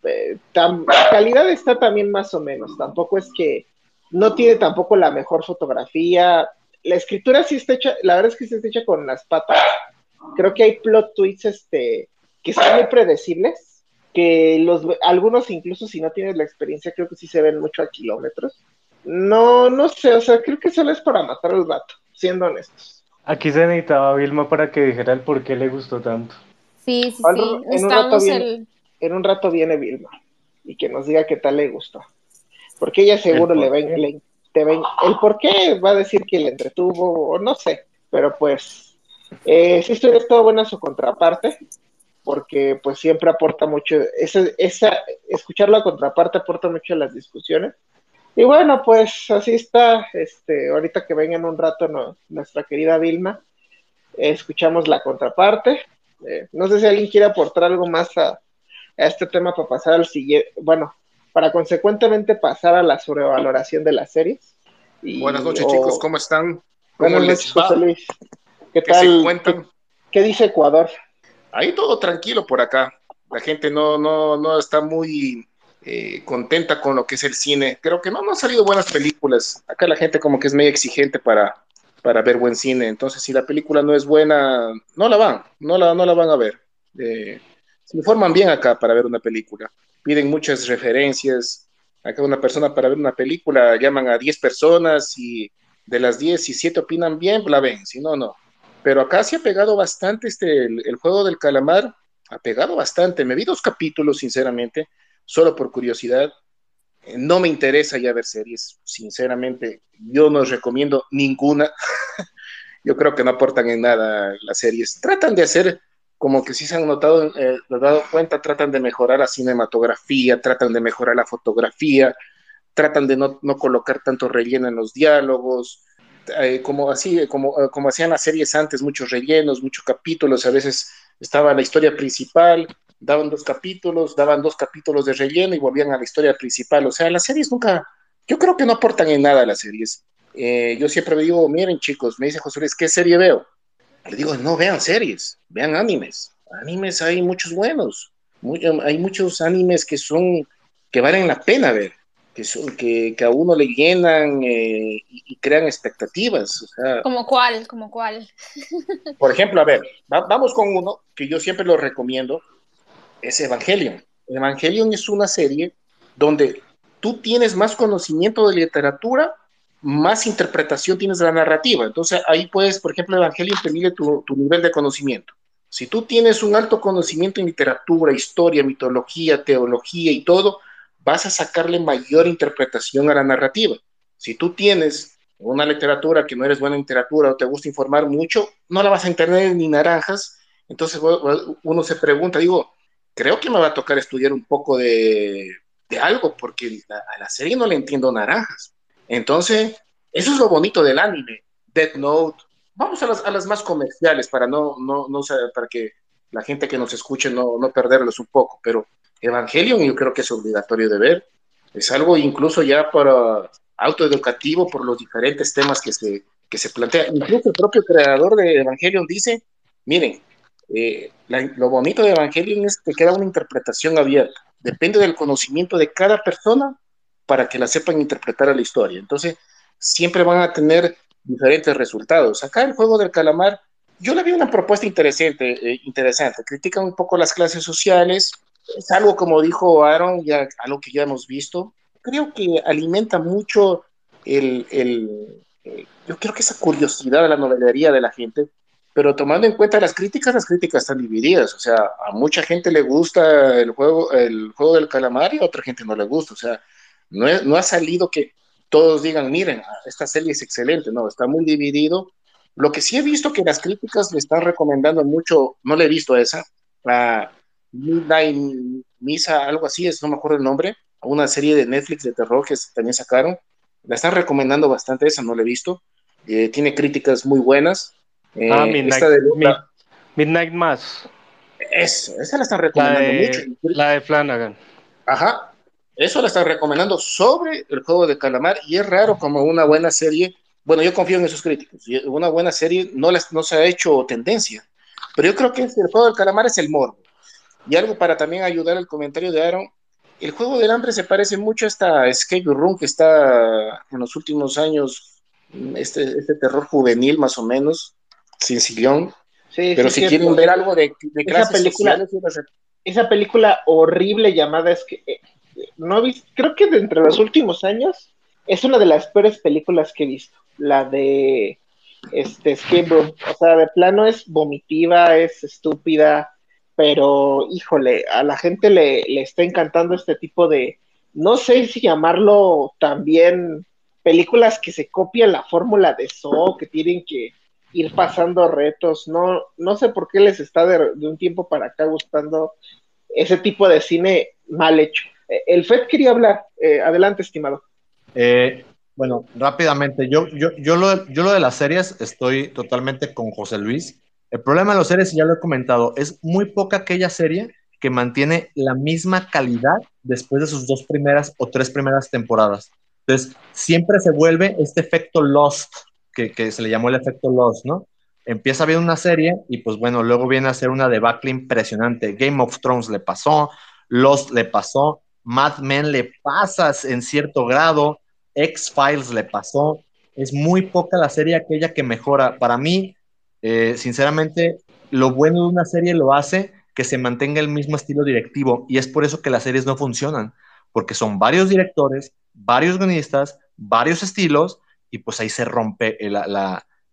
eh, la calidad está también más o menos, tampoco es que no tiene tampoco la mejor fotografía, la escritura sí está hecha, la verdad es que sí está hecha con las patas, creo que hay plot tweets, este, que son muy predecibles, que los algunos incluso si no tienes la experiencia creo que sí se ven mucho a kilómetros. No, no sé, o sea, creo que solo es para matar al gato, siendo honestos. Aquí se necesitaba Vilma para que dijera el por qué le gustó tanto. Sí, sí, sí. En un, rato viene, en un rato viene Vilma y que nos diga qué tal le gustó. Porque ella seguro le ven, le, te ven, el por qué va a decir que le entretuvo o no sé, pero pues eh, si estoy de todo buena su contraparte, porque pues siempre aporta mucho, esa, esa, escuchar la contraparte aporta mucho a las discusiones. Y bueno, pues así está, este, ahorita que venga en un rato nuestra querida Vilma, escuchamos la contraparte. Eh, no sé si alguien quiere aportar algo más a, este tema para pasar al siguiente, bueno, para consecuentemente pasar a la sobrevaloración de las series. Buenas noches, chicos, ¿cómo están? ¿Cómo Buenas noches, José Luis. ¿Qué, tal? ¿Qué, dice Ecuador? Ahí todo tranquilo por acá. La gente no, no, no está muy eh, contenta con lo que es el cine. Creo que no, han salido buenas películas. Acá la gente como que es medio exigente para, para ver buen cine. Entonces, si la película no es buena, no la van, no la, no la van a ver. Eh, se informan bien acá para ver una película. Piden muchas referencias. Acá una persona para ver una película llaman a 10 personas y de las 10, si 7 opinan bien, la ven. Si no, no. Pero acá se ha pegado bastante este, el, juego del calamar, ha pegado bastante. Me vi dos capítulos, sinceramente, solo por curiosidad. Eh, no me interesa ya ver series, sinceramente. Yo no recomiendo ninguna. Yo creo que no aportan en nada las series. Tratan de hacer, como que si se han notado, eh, dado cuenta, tratan de mejorar la cinematografía, tratan de mejorar la fotografía, tratan de no, no colocar tanto relleno en los diálogos, eh, como así, como, como hacían las series antes, muchos rellenos, muchos capítulos, a veces estaba la historia principal, daban dos capítulos, daban dos capítulos de relleno y volvían a la historia principal. O sea, las series nunca, yo creo que no aportan en nada las series. yo siempre me digo, miren chicos, me dice José Luis, ¿qué serie veo? Le digo, no vean series, vean animes. Animes hay muchos buenos, hay muchos animes que son, que valen la pena ver que, que, a uno le llenan eh, y, crean expectativas. O sea, ¿Como cuál? ¿Como cuál? por ejemplo, a ver, vamos con uno que yo siempre lo recomiendo, es Evangelion. Evangelion es una serie donde tú tienes más conocimiento de literatura, más interpretación tienes de la narrativa. Entonces ahí puedes, por ejemplo, Evangelion te mide tu, nivel de conocimiento. Si tú tienes un alto conocimiento en literatura, historia, mitología, teología y todo, vas a sacarle mayor interpretación a la narrativa. Si tú tienes una literatura que no eres buena en literatura o te gusta informar mucho, no la vas a entender ni naranjas. Entonces uno se pregunta, digo, creo que me va a tocar estudiar un poco de, algo, porque a la serie no le entiendo naranjas. Entonces, eso es lo bonito del anime. Death Note. Vamos a las, a las más comerciales para no, no, no, para que la gente que nos escuche no, no perderlos un poco, pero Evangelion yo creo que es obligatorio de ver. Es algo incluso ya para autoeducativo por los diferentes temas que se, que se plantean. Incluso el propio creador de Evangelion dice, miren, eh, lo bonito de Evangelion es que queda una interpretación abierta. depende del conocimiento de cada persona para que la sepan interpretar a la historia. Entonces, siempre van a tener diferentes resultados. Acá el juego del calamar, yo le vi una propuesta interesante, eh, interesante. Critican un poco las clases sociales, es algo como dijo Aaron, ya algo que ya hemos visto. Creo que alimenta mucho el, el, yo creo que esa curiosidad de la novelería de la gente, pero tomando en cuenta las críticas, las críticas están divididas, o sea, a mucha gente le gusta el juego, el juego del calamar y a otra gente no le gusta, o sea, no, no ha salido que todos digan, miren, esta serie es excelente, no, está muy dividido. Lo que sí he visto que las críticas le están recomendando mucho, no le he visto esa, a Midnight Misa, algo así, es, no me acuerdo el nombre, una serie de Netflix de terror que también sacaron, la están recomendando bastante, esa no la he visto, eh, tiene críticas muy buenas. Eh, ah, Midnight, Midnight Mass. esa la están recomendando mucho. La de Flanagan. Ajá, eso la están recomendando sobre el juego de calamar y es raro como una buena serie. Bueno, yo confío en esos críticos. Una buena serie no, no se ha hecho tendencia. Pero yo creo que el juego del calamar es el morbo. Y algo para también ayudar al comentario de Aaron. El juego del hambre se parece mucho a esta Escape Room que está en los últimos años, este, este terror juvenil más o menos, sin sillón. Sí, Pero si quieren ver algo de, de esa película, esa película horrible llamada es que eh, no vi, creo que de entre los últimos años es una de las peores películas que he visto, la de este Escape Room, o sea, de plano es vomitiva, es estúpida, pero híjole, a la gente le, le está encantando este tipo de, no sé si llamarlo también películas que se copian la fórmula de So, que tienen que ir pasando retos, no, no sé por qué les está de, un tiempo para acá gustando ese tipo de cine mal hecho. Eh, el FED quería hablar. Eh, adelante, estimado. Eh, bueno, rápidamente, yo, yo, yo, lo, yo lo de las series estoy totalmente con José Luis. El problema de las series, ya lo he comentado, es muy poca aquella serie que mantiene la misma calidad después de sus dos primeras o tres primeras temporadas. Entonces, siempre se vuelve este efecto Lost, que, se le llamó el efecto Lost, ¿no? Empieza bien una serie y pues bueno, luego viene a ser una debacle impresionante. Game of Thrones le pasó, Lost le pasó, Mad Men le pasas en cierto grado, X-Files le pasó. Es muy poca la serie aquella que mejora. Para mí, eh, sinceramente, lo bueno de una serie lo hace que se mantenga el mismo estilo directivo y es por eso que las series no funcionan, porque son varios directores, varios guionistas, varios estilos y pues ahí se rompe el,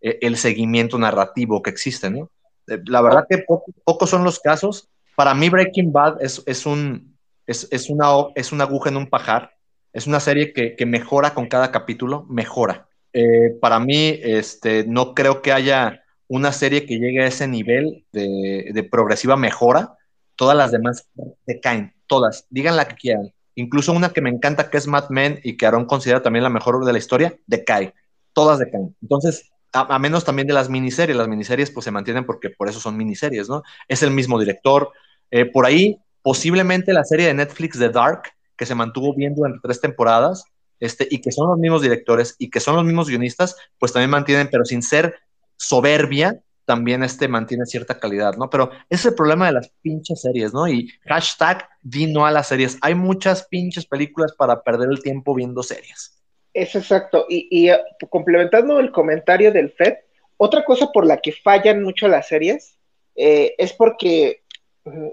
el seguimiento narrativo que existe, ¿no? Eh, la verdad que pocos son los casos. Para mí Breaking Bad es, es un, es, una, es una aguja en un pajar. Es una serie que, mejora con cada capítulo, mejora. Eh, para mí, este, no creo que haya una serie que llegue a ese nivel de, progresiva mejora. Todas las demás decaen, todas. Digan la que quieran. Incluso una que me encanta, que es Mad Men y que Aaron considera también la mejor de la historia, decae. Todas decaen. Entonces, a, menos también de las miniseries. Las miniseries pues se mantienen porque por eso son miniseries, ¿no? Es el mismo director. Eh, por ahí posiblemente la serie de Netflix de Dark, que se mantuvo bien durante tres temporadas, este, y que son los mismos directores y que son los mismos guionistas, pues también mantienen, pero sin ser soberbia, también este mantiene cierta calidad, ¿no? Pero es el problema de las pinches series, ¿no? Y hashtag di no a las series. Hay muchas pinches películas para perder el tiempo viendo series. Es exacto. Y, eh, complementando el comentario del FED, otra cosa por la que fallan mucho las series eh, es porque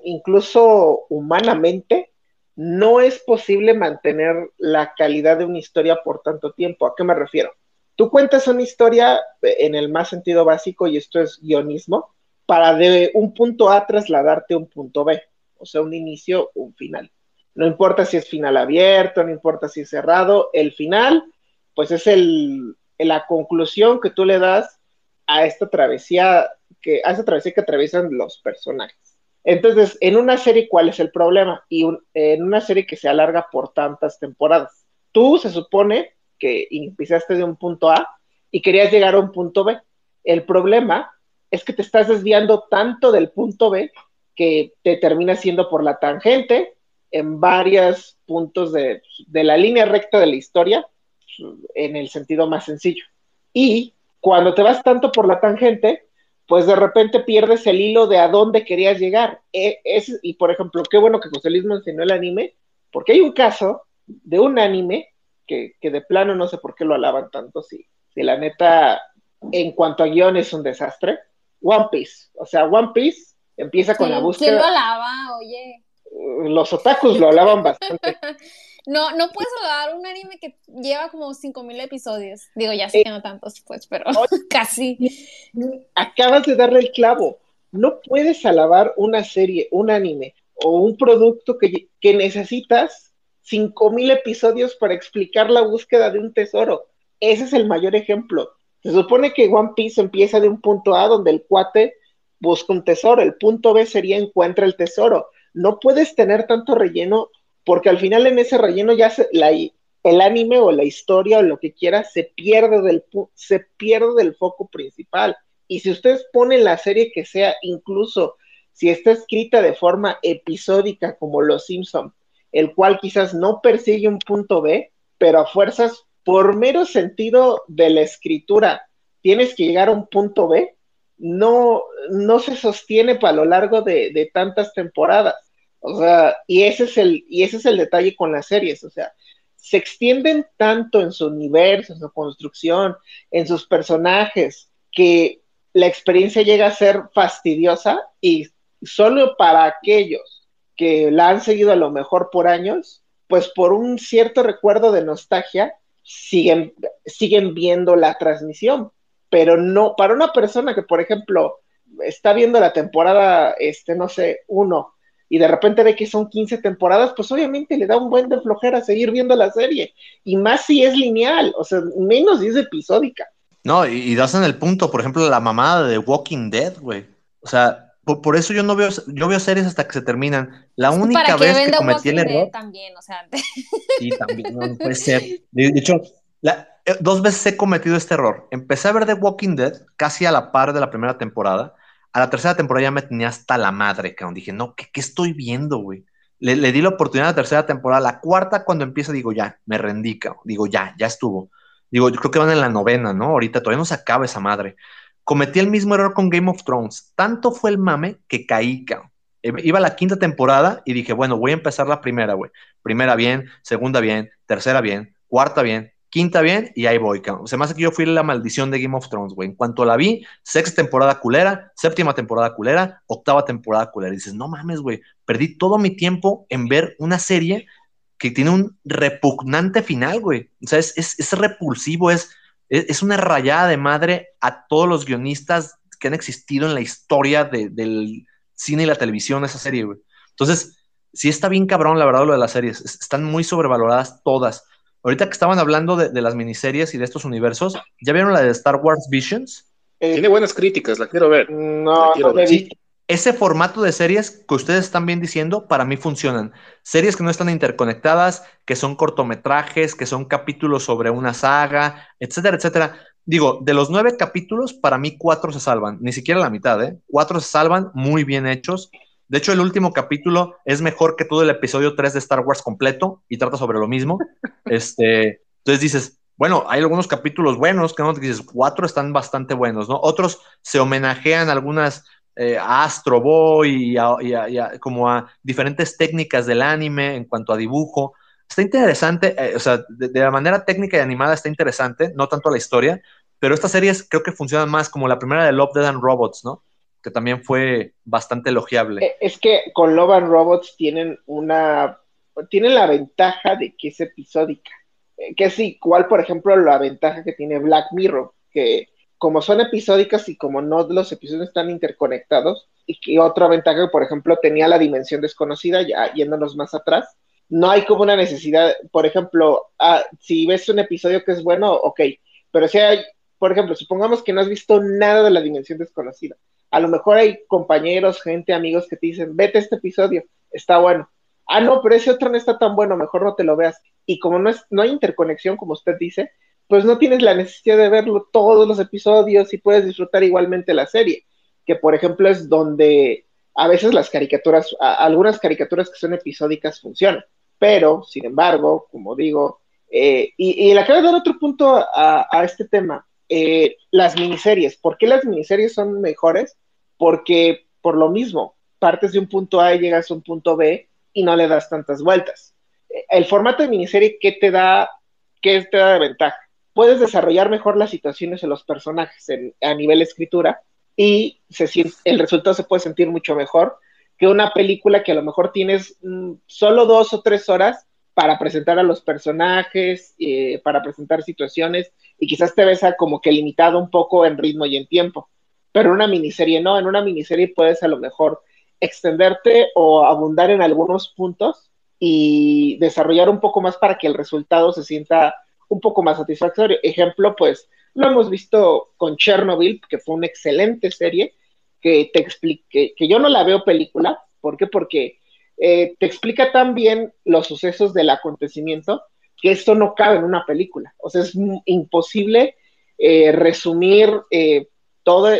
incluso humanamente, no es posible mantener la calidad de una historia por tanto tiempo. ¿A qué me refiero? Tú cuentas una historia en el más sentido básico, y esto es guionismo, para de un punto A trasladarte a un punto B, o sea, un inicio, un final. No importa si es final abierto, no importa si es cerrado, el final, pues es la conclusión que tú le das a esta travesía que, a esta travesía que atraviesan los personajes. Entonces, en una serie, ¿cuál es el problema? Y en una serie que se alarga por tantas temporadas. Tú se supone que empezaste de un punto A y querías llegar a un punto B. El problema es que te estás desviando tanto del punto B que te termina siendo por la tangente en varios puntos de, de la línea recta de la historia, en el sentido más sencillo. Y cuando te vas tanto por la tangente, pues de repente pierdes el hilo de a dónde querías llegar. E, y por ejemplo, qué bueno que José Luis mencionó el anime, porque hay un caso de un anime que, de plano no sé por qué lo alaban tanto, si, si la neta, en cuanto a guion es un desastre. One Piece, o sea, One Piece empieza con la búsqueda. ¿Quién lo alaba? Oye. Los otakus lo alaban bastante. No, no puedes alabar un anime que lleva como 5000 episodios. Digo, ya sé que no tantos, pues, pero casi. Acabas de darle el clavo. No puedes alabar una serie, un anime o un producto que, que necesitas 5000 episodios para explicar la búsqueda de un tesoro. Ese es el mayor ejemplo. Se supone que One Piece empieza de un punto A donde el cuate busca un tesoro, el punto B sería encuentra el tesoro. No puedes tener tanto relleno porque al final en ese relleno ya se, la, el anime o la historia o lo que quiera se pierde del se pierde del foco principal. Y si ustedes ponen la serie que sea, incluso si está escrita de forma episódica como Los Simpson, el cual quizás no persigue un punto B, pero a fuerzas, por mero sentido de la escritura, tienes que llegar a un punto B, no, no se sostiene para lo largo de, tantas temporadas. O sea, y ese es el, y ese es el detalle con las series, o sea, se extienden tanto en su universo, en su construcción, en sus personajes, que la experiencia llega a ser fastidiosa y solo para aquellos que la han seguido a lo mejor por años, pues por un cierto recuerdo de nostalgia, siguen, siguen viendo la transmisión. Pero no, para una persona que, por ejemplo, está viendo la temporada, este, no sé, uno, y de repente ve que son 15 temporadas, pues obviamente le da un buen de flojera seguir viendo la serie. Y más si es lineal, o sea, menos si es episódica. No, y, das en el punto, por ejemplo, la mamada de Walking Dead, güey. O sea, por, eso yo no veo, yo veo series hasta que se terminan. La única vez que cometí el error. También, o sea. Sí, también, no, puede ser. De, hecho, eh, dos veces he cometido este error. Empecé a ver The Walking Dead casi a la par de la primera temporada a la tercera temporada ya me tenía hasta la madre, cabrón. Dije, no, ¿qué, estoy viendo, güey? Le, di la oportunidad a la tercera temporada. La cuarta, cuando empieza, digo, ya, me rendí, cabrón. Digo, ya, ya estuvo. Digo, yo creo que van en la novena, ¿no? Ahorita todavía no se acaba esa madre. Cometí el mismo error con Game of Thrones. Tanto fue el mame que caí, cabrón. Eh, iba a la quinta temporada y dije, bueno, voy a empezar la primera, güey. Primera bien, segunda bien, tercera bien, cuarta bien, quinta bien y ahí voy, cabrón. Se me hace que yo fui la maldición de Game of Thrones, güey. En cuanto la vi, sexta temporada culera, séptima temporada culera, octava temporada culera. Y dices, no mames, güey, perdí todo mi tiempo en ver una serie que tiene un repugnante final, güey. O sea, es, es, repulsivo, es, es, una rayada de madre a todos los guionistas que han existido en la historia del cine y la televisión, esa serie, güey. Entonces, sí está bien cabrón, la verdad, lo de las series. Están muy sobrevaloradas todas. Ahorita que estaban hablando de, las miniseries y de estos universos, ¿ya vieron la de Star Wars Visions? Eh, Tiene buenas críticas, la quiero ver. No, quiero ese formato de series que ustedes están bien diciendo, para mí funcionan. Series que no están interconectadas, que son cortometrajes, que son capítulos sobre una saga, etcétera, etcétera. Digo, de los nueve capítulos, para mí cuatro se salvan, ni siquiera la mitad, ¿eh? Cuatro se salvan, muy bien hechos. De hecho, el último capítulo es mejor que todo el episodio 3 de Star Wars completo y trata sobre lo mismo. Este, entonces dices, bueno, hay algunos capítulos buenos que no te dices, cuatro están bastante buenos, ¿no? Otros se homenajean algunas eh, Astro Boy y, a, como a diferentes técnicas del anime en cuanto a dibujo. Está interesante, eh, o sea, de, la manera técnica y animada está interesante, no tanto la historia, pero estas series creo que funcionan más como la primera de Love, Dead and Robots, ¿no? que también fue bastante elogiable. Eh, es que con Love and Robots tienen una, tienen la ventaja de que es episódica, que es igual, por ejemplo, la ventaja que tiene Black Mirror, que como son episódicas y como no los episodios están interconectados, y que otra ventaja por ejemplo, tenía la dimensión desconocida, ya yéndonos más atrás, no hay como una necesidad, por ejemplo, ah, si ves un episodio que es bueno, ok, pero si hay, por ejemplo, supongamos que no has visto nada de la dimensión desconocida, a lo mejor hay compañeros, gente, amigos que te dicen, vete este episodio, está bueno. Ah, no, pero ese otro no está tan bueno, mejor no te lo veas. Y como no, es, no hay interconexión, como usted dice, pues no tienes la necesidad de verlo todos los episodios y puedes disfrutar igualmente la serie, que por ejemplo es donde a veces las caricaturas, algunas caricaturas que son episódicas funcionan, pero sin embargo, como digo, eh, y, le acabo de dar otro punto a, a este tema, eh, las miniseries. ¿Por qué las miniseries son mejores? Porque por lo mismo, partes de un punto A y llegas a un punto B y no le das tantas vueltas. El formato de miniserie, ¿qué te da, qué te da de ventaja? Puedes desarrollar mejor las situaciones de los personajes a nivel escritura y el resultado se puede sentir mucho mejor que una película que a lo mejor tienes mm, solo dos o tres horas para presentar a los personajes, eh, para presentar situaciones, y quizás te ves como que limitado un poco en ritmo y en tiempo. Pero en una miniserie no, en una miniserie puedes a lo mejor extenderte o abundar en algunos puntos y desarrollar un poco más para que el resultado se sienta un poco más satisfactorio. Ejemplo, pues lo hemos visto con Chernobyl, que fue una excelente serie, que te explique, que yo no la veo película, ¿por qué? Porque eh, te explica tan bien los sucesos del acontecimiento que esto no cabe en una película. O sea, es imposible eh, resumir eh, todo,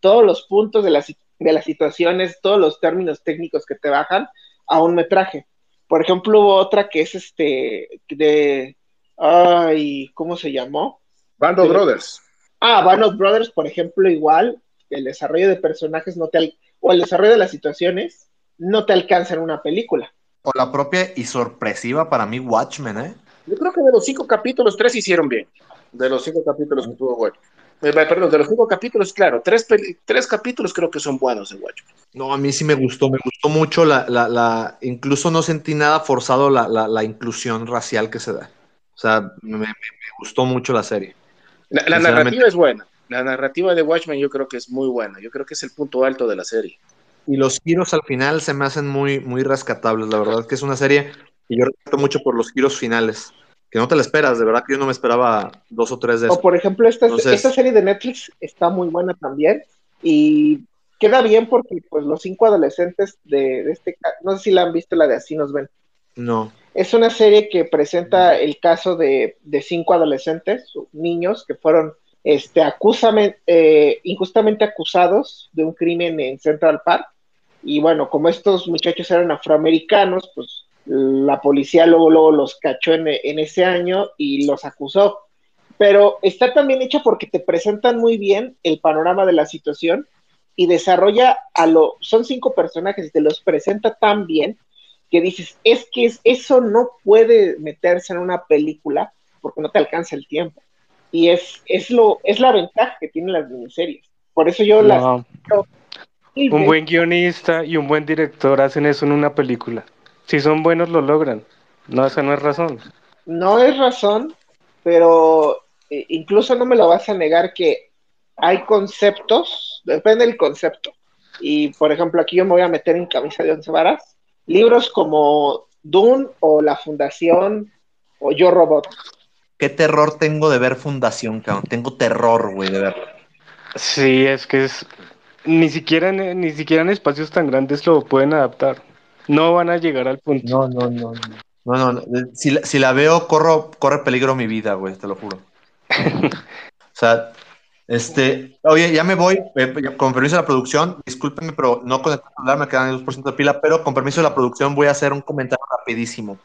todos los puntos de las, de las situaciones, todos los términos técnicos que te bajan a un metraje. Por ejemplo, hubo otra que es este de ay, ¿cómo se llamó? Band of Brothers. Ah, Band of Brothers, por ejemplo, igual, el desarrollo de personajes no te o el desarrollo de las situaciones no te alcanza en una película. O la propia y sorpresiva para mí Watchmen, ¿eh? Yo creo que de los cinco capítulos, tres hicieron bien. De los cinco capítulos que tuvo Watchmen. Eh, perdón, de los cinco capítulos, claro, tres, tres capítulos creo que son buenos en Watchmen. No, a mí sí me gustó, me gustó mucho la, la, la incluso no sentí nada forzado la, la, inclusión racial que se da. O sea, me, me, gustó mucho la serie. La, narrativa es buena. La narrativa de Watchmen yo creo que es muy buena. Yo creo que es el punto alto de la serie. Y los giros al final se me hacen muy, muy rescatables. La verdad es que es una serie que yo respeto mucho por los giros finales. Que no te la esperas, de verdad que yo no me esperaba dos o tres de esos. O por ejemplo, esta, esta serie de Netflix está muy buena también. Y queda bien porque pues los cinco adolescentes de, de este no sé si la han visto la de Así nos ven. No. Es una serie que presenta el caso de, cinco adolescentes, niños, que fueron este, eh, injustamente acusados de un crimen en Central Park. Y bueno, como estos muchachos eran afroamericanos, pues la policía luego, luego los cachó en, en ese año y los acusó. Pero está también hecha porque te presentan muy bien el panorama de la situación y desarrolla a lo, son cinco personajes y te los presenta tan bien que dices, es que eso no puede meterse en una película porque no te alcanza el tiempo. Y es, es, lo, es la ventaja que tienen las miniseries. Por eso yo las... un buen guionista y un buen director hacen eso en una película. Si son buenos, lo logran. No, esa no es razón. No es razón, pero eh, incluso no me lo vas a negar que hay conceptos, depende del concepto. Y por ejemplo, aquí yo me voy a meter en camisa de once varas libros como Dune o La Fundación o Yo Robot. Qué terror tengo de ver Fundación, cabrón. Tengo terror, güey, de ver. Sí, es que es ni siquiera en, ni siquiera en espacios tan grandes lo pueden adaptar. No van a llegar al punto. No, no, no. No, no, Si, si la veo, corro, corre peligro mi vida, güey, te lo juro. o sea, este, oye, ya me voy, eh, con permiso de la producción, discúlpenme, pero no con el celular me quedan el 2% de pila, pero con permiso de la producción voy a hacer un comentario rapidísimo.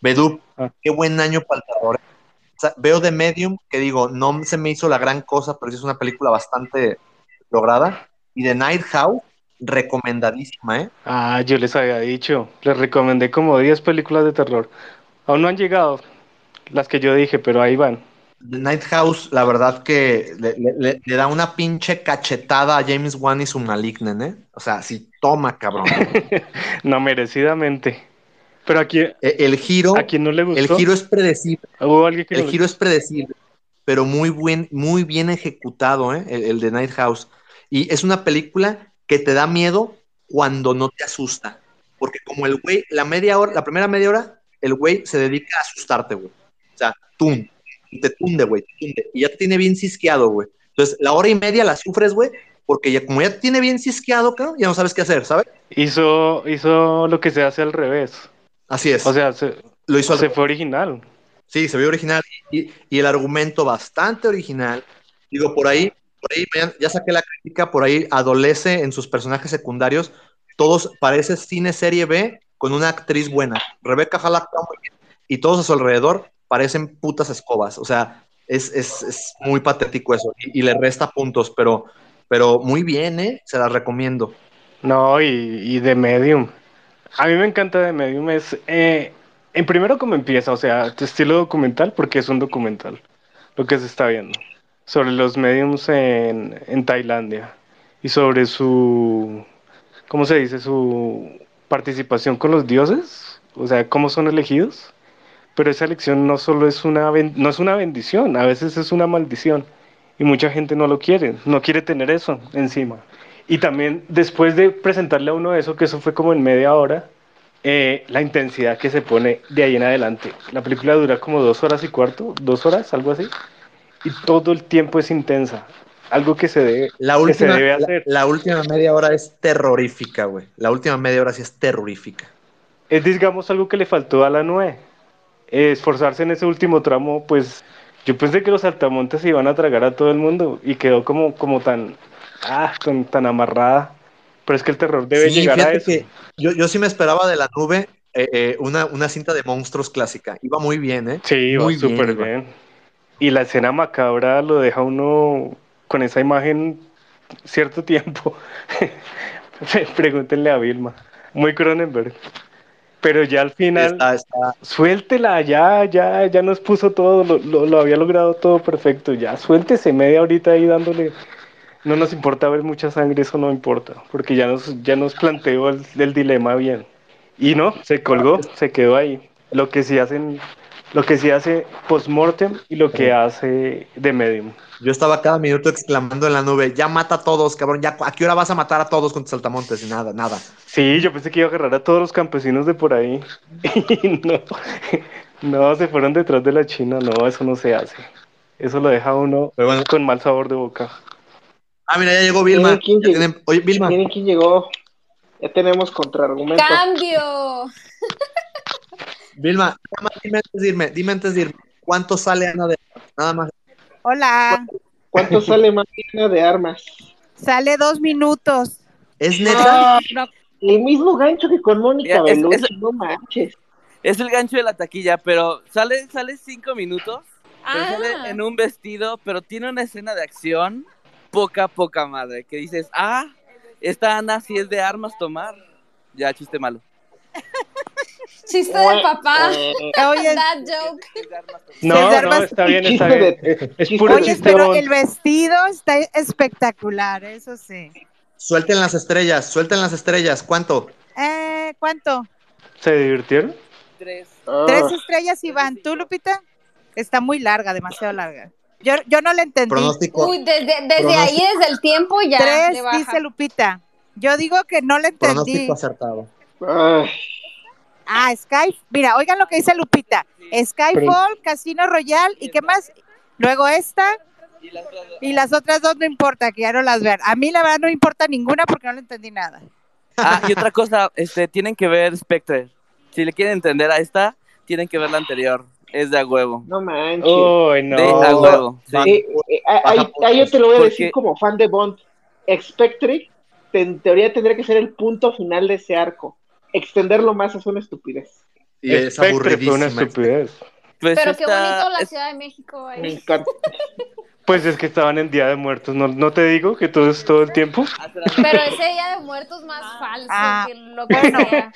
Bedú, ah. qué buen año para el terror. veo de Medium, que digo, no se me hizo la gran cosa, pero es una película bastante lograda. Y de Night House, recomendadísima, ¿eh? Ah, yo les había dicho, les recomendé como 10 películas de terror. Aún no han llegado las que yo dije, pero ahí van. The Night House, la verdad que le, da una pinche cachetada a James Wan y su Malignen, ¿eh? O sea, sí, toma, cabrón. no, merecidamente. Pero aquí. E, el, giro. ¿A quien no le gustó? El giro es predecible. el giro es predecible, pero muy, buen, muy bien ejecutado, ¿eh? El, el de Night House. Y es una película que te da miedo cuando no te asusta. Porque como el güey, la media hora, la primera media hora, el güey se dedica a asustarte, güey. O sea, tum, te tunde, güey, te tunde. Y ya te tiene bien cisqueado, güey. Entonces, la hora y media la sufres, güey, porque ya, como ya te tiene bien cisqueado, cabrón, ya no sabes qué hacer, ¿sabes? Hizo, hizo lo que se hace al revés. Así es. O sea, se, lo hizo se fue original. Sí, se vio original. Y, y, el argumento bastante original. Digo, por ahí, por ahí ya, saqué la crítica, por ahí adolece en sus personajes secundarios. Todos parece cine serie B con una actriz buena. Rebeca Halak y todos a su alrededor parecen putas escobas. O sea, es, es, es muy patético eso y, le resta puntos, pero, pero muy bien, ¿eh? Se la recomiendo. No, y, y de Medium. A mí me encanta de Medium. Es, eh, en primero como empieza, o sea, estilo documental, porque es un documental lo que se está viendo. Sobre los mediums en, en Tailandia y sobre su, ¿cómo se dice? Su participación con los dioses, o sea, cómo son elegidos. Pero esa elección no solo es una, no es una bendición, a veces es una maldición. Y mucha gente no lo quiere, no quiere tener eso encima. Y también después de presentarle a uno eso, que eso fue como en media hora, eh, la intensidad que se pone de ahí en adelante. La película dura como dos horas y cuarto, dos horas, algo así. Y todo el tiempo es intensa. Algo que se debe, la última, que se debe hacer. La, la, última media hora es terrorífica, güey. La última media hora sí es terrorífica. Es, digamos, algo que le faltó a la 9. Eh, esforzarse en ese último tramo, pues yo pensé que los saltamontes se iban a tragar a todo el mundo y quedó como, como tan, ah, tan, tan amarrada. Pero es que el terror debe sí, llegar a eso. Que yo, yo sí me esperaba de la nube eh, eh, una, una cinta de monstruos clásica. Iba muy bien, ¿eh? Sí, iba muy súper bien, bien. Y la escena macabra lo deja uno con esa imagen cierto tiempo. Pregúntenle a Vilma. Muy Cronenberg. Pero ya al final, está, está. suéltela, ya, ya, ya nos puso todo, lo, lo, lo, había logrado todo perfecto, ya, suéltese media horita ahí dándole, no nos importa ver mucha sangre, eso no importa, porque ya nos, ya nos planteó el, el dilema bien. Y no, se colgó, se quedó ahí. Lo que sí hacen, lo que sí hace postmortem y lo que hace de medium. Yo estaba cada minuto exclamando en la nube, ya mata a todos, cabrón, ya, ¿a qué hora vas a matar a todos con tus saltamontes? Y nada, nada. Sí, yo pensé que iba a agarrar a todos los campesinos de por ahí. Y no, no, se fueron detrás de la China, no, eso no se hace. Eso lo deja uno bueno. con mal sabor de boca. Ah, mira, ya llegó Vilma. ¿Quién, ya tienen... Oye, Vilma. ¿Quién, quién llegó? Ya tenemos contraargumento. ¡Cambio! Vilma, dime antes de irme, dime antes de irme, ¿cuánto sale Ana de Nada más. Hola. ¿Cuánto sale Marina de armas? Sale dos minutos. ¿Es neta? No, no. El mismo gancho que con Mónica Bellucci, no manches. Es el gancho de la taquilla, pero sale, sale cinco minutos. Pero Ah. sale en un vestido, pero tiene una escena de acción poca, poca madre. Que dices, ah, esta Ana sí es de armas tomar. Ya, chiste malo. Chiste de papá. Eh, Oye, That joke. No, no, está bien, está bien. Es, puro Oye, chiste pero bon. el vestido está espectacular, eso sí. Suelten las estrellas, suelten las estrellas, ¿cuánto? Eh, ¿Cuánto? ¿Se divirtieron? Tres. ah, Tres estrellas, Iván. ¿Tú, Lupita? Está muy larga, demasiado larga. Yo, yo no la entendí. Pronóstico. Uy, desde, desde Pronóstico. ahí, desde el tiempo ya Tres, le baja. dice Lupita. Yo digo que no la entendí. Pronóstico acertado. ay, Ah, Sky. Mira, oigan lo que dice Lupita. Skyfall, Casino Royale y qué más. Luego esta Y las otras dos- y las otras dos no importa, que ya no las vean. A mí la verdad no me importa ninguna porque no le entendí nada. Ah, y otra cosa, este, tienen que ver Spectre. Si le quieren entender a esta, tienen que ver la anterior. Es de a huevo. no manches. Uy, no. De a huevo. sí. Eh, eh, ah, ahí, yo te lo voy a Porque- decir como fan de Bond. Spectre, te- en teoría tendría que ser el punto final de ese arco. Extenderlo más es una estupidez. Y es Spectre fue una aburridísima. estupidez. Pues Pero qué bonito la es- Ciudad de México. ahí. Me encanta. Pues es que estaban en Día de Muertos, ¿no, no te digo que todo es todo el tiempo? Pero ese Día de Muertos más falso Ah, que lo que bueno. sea.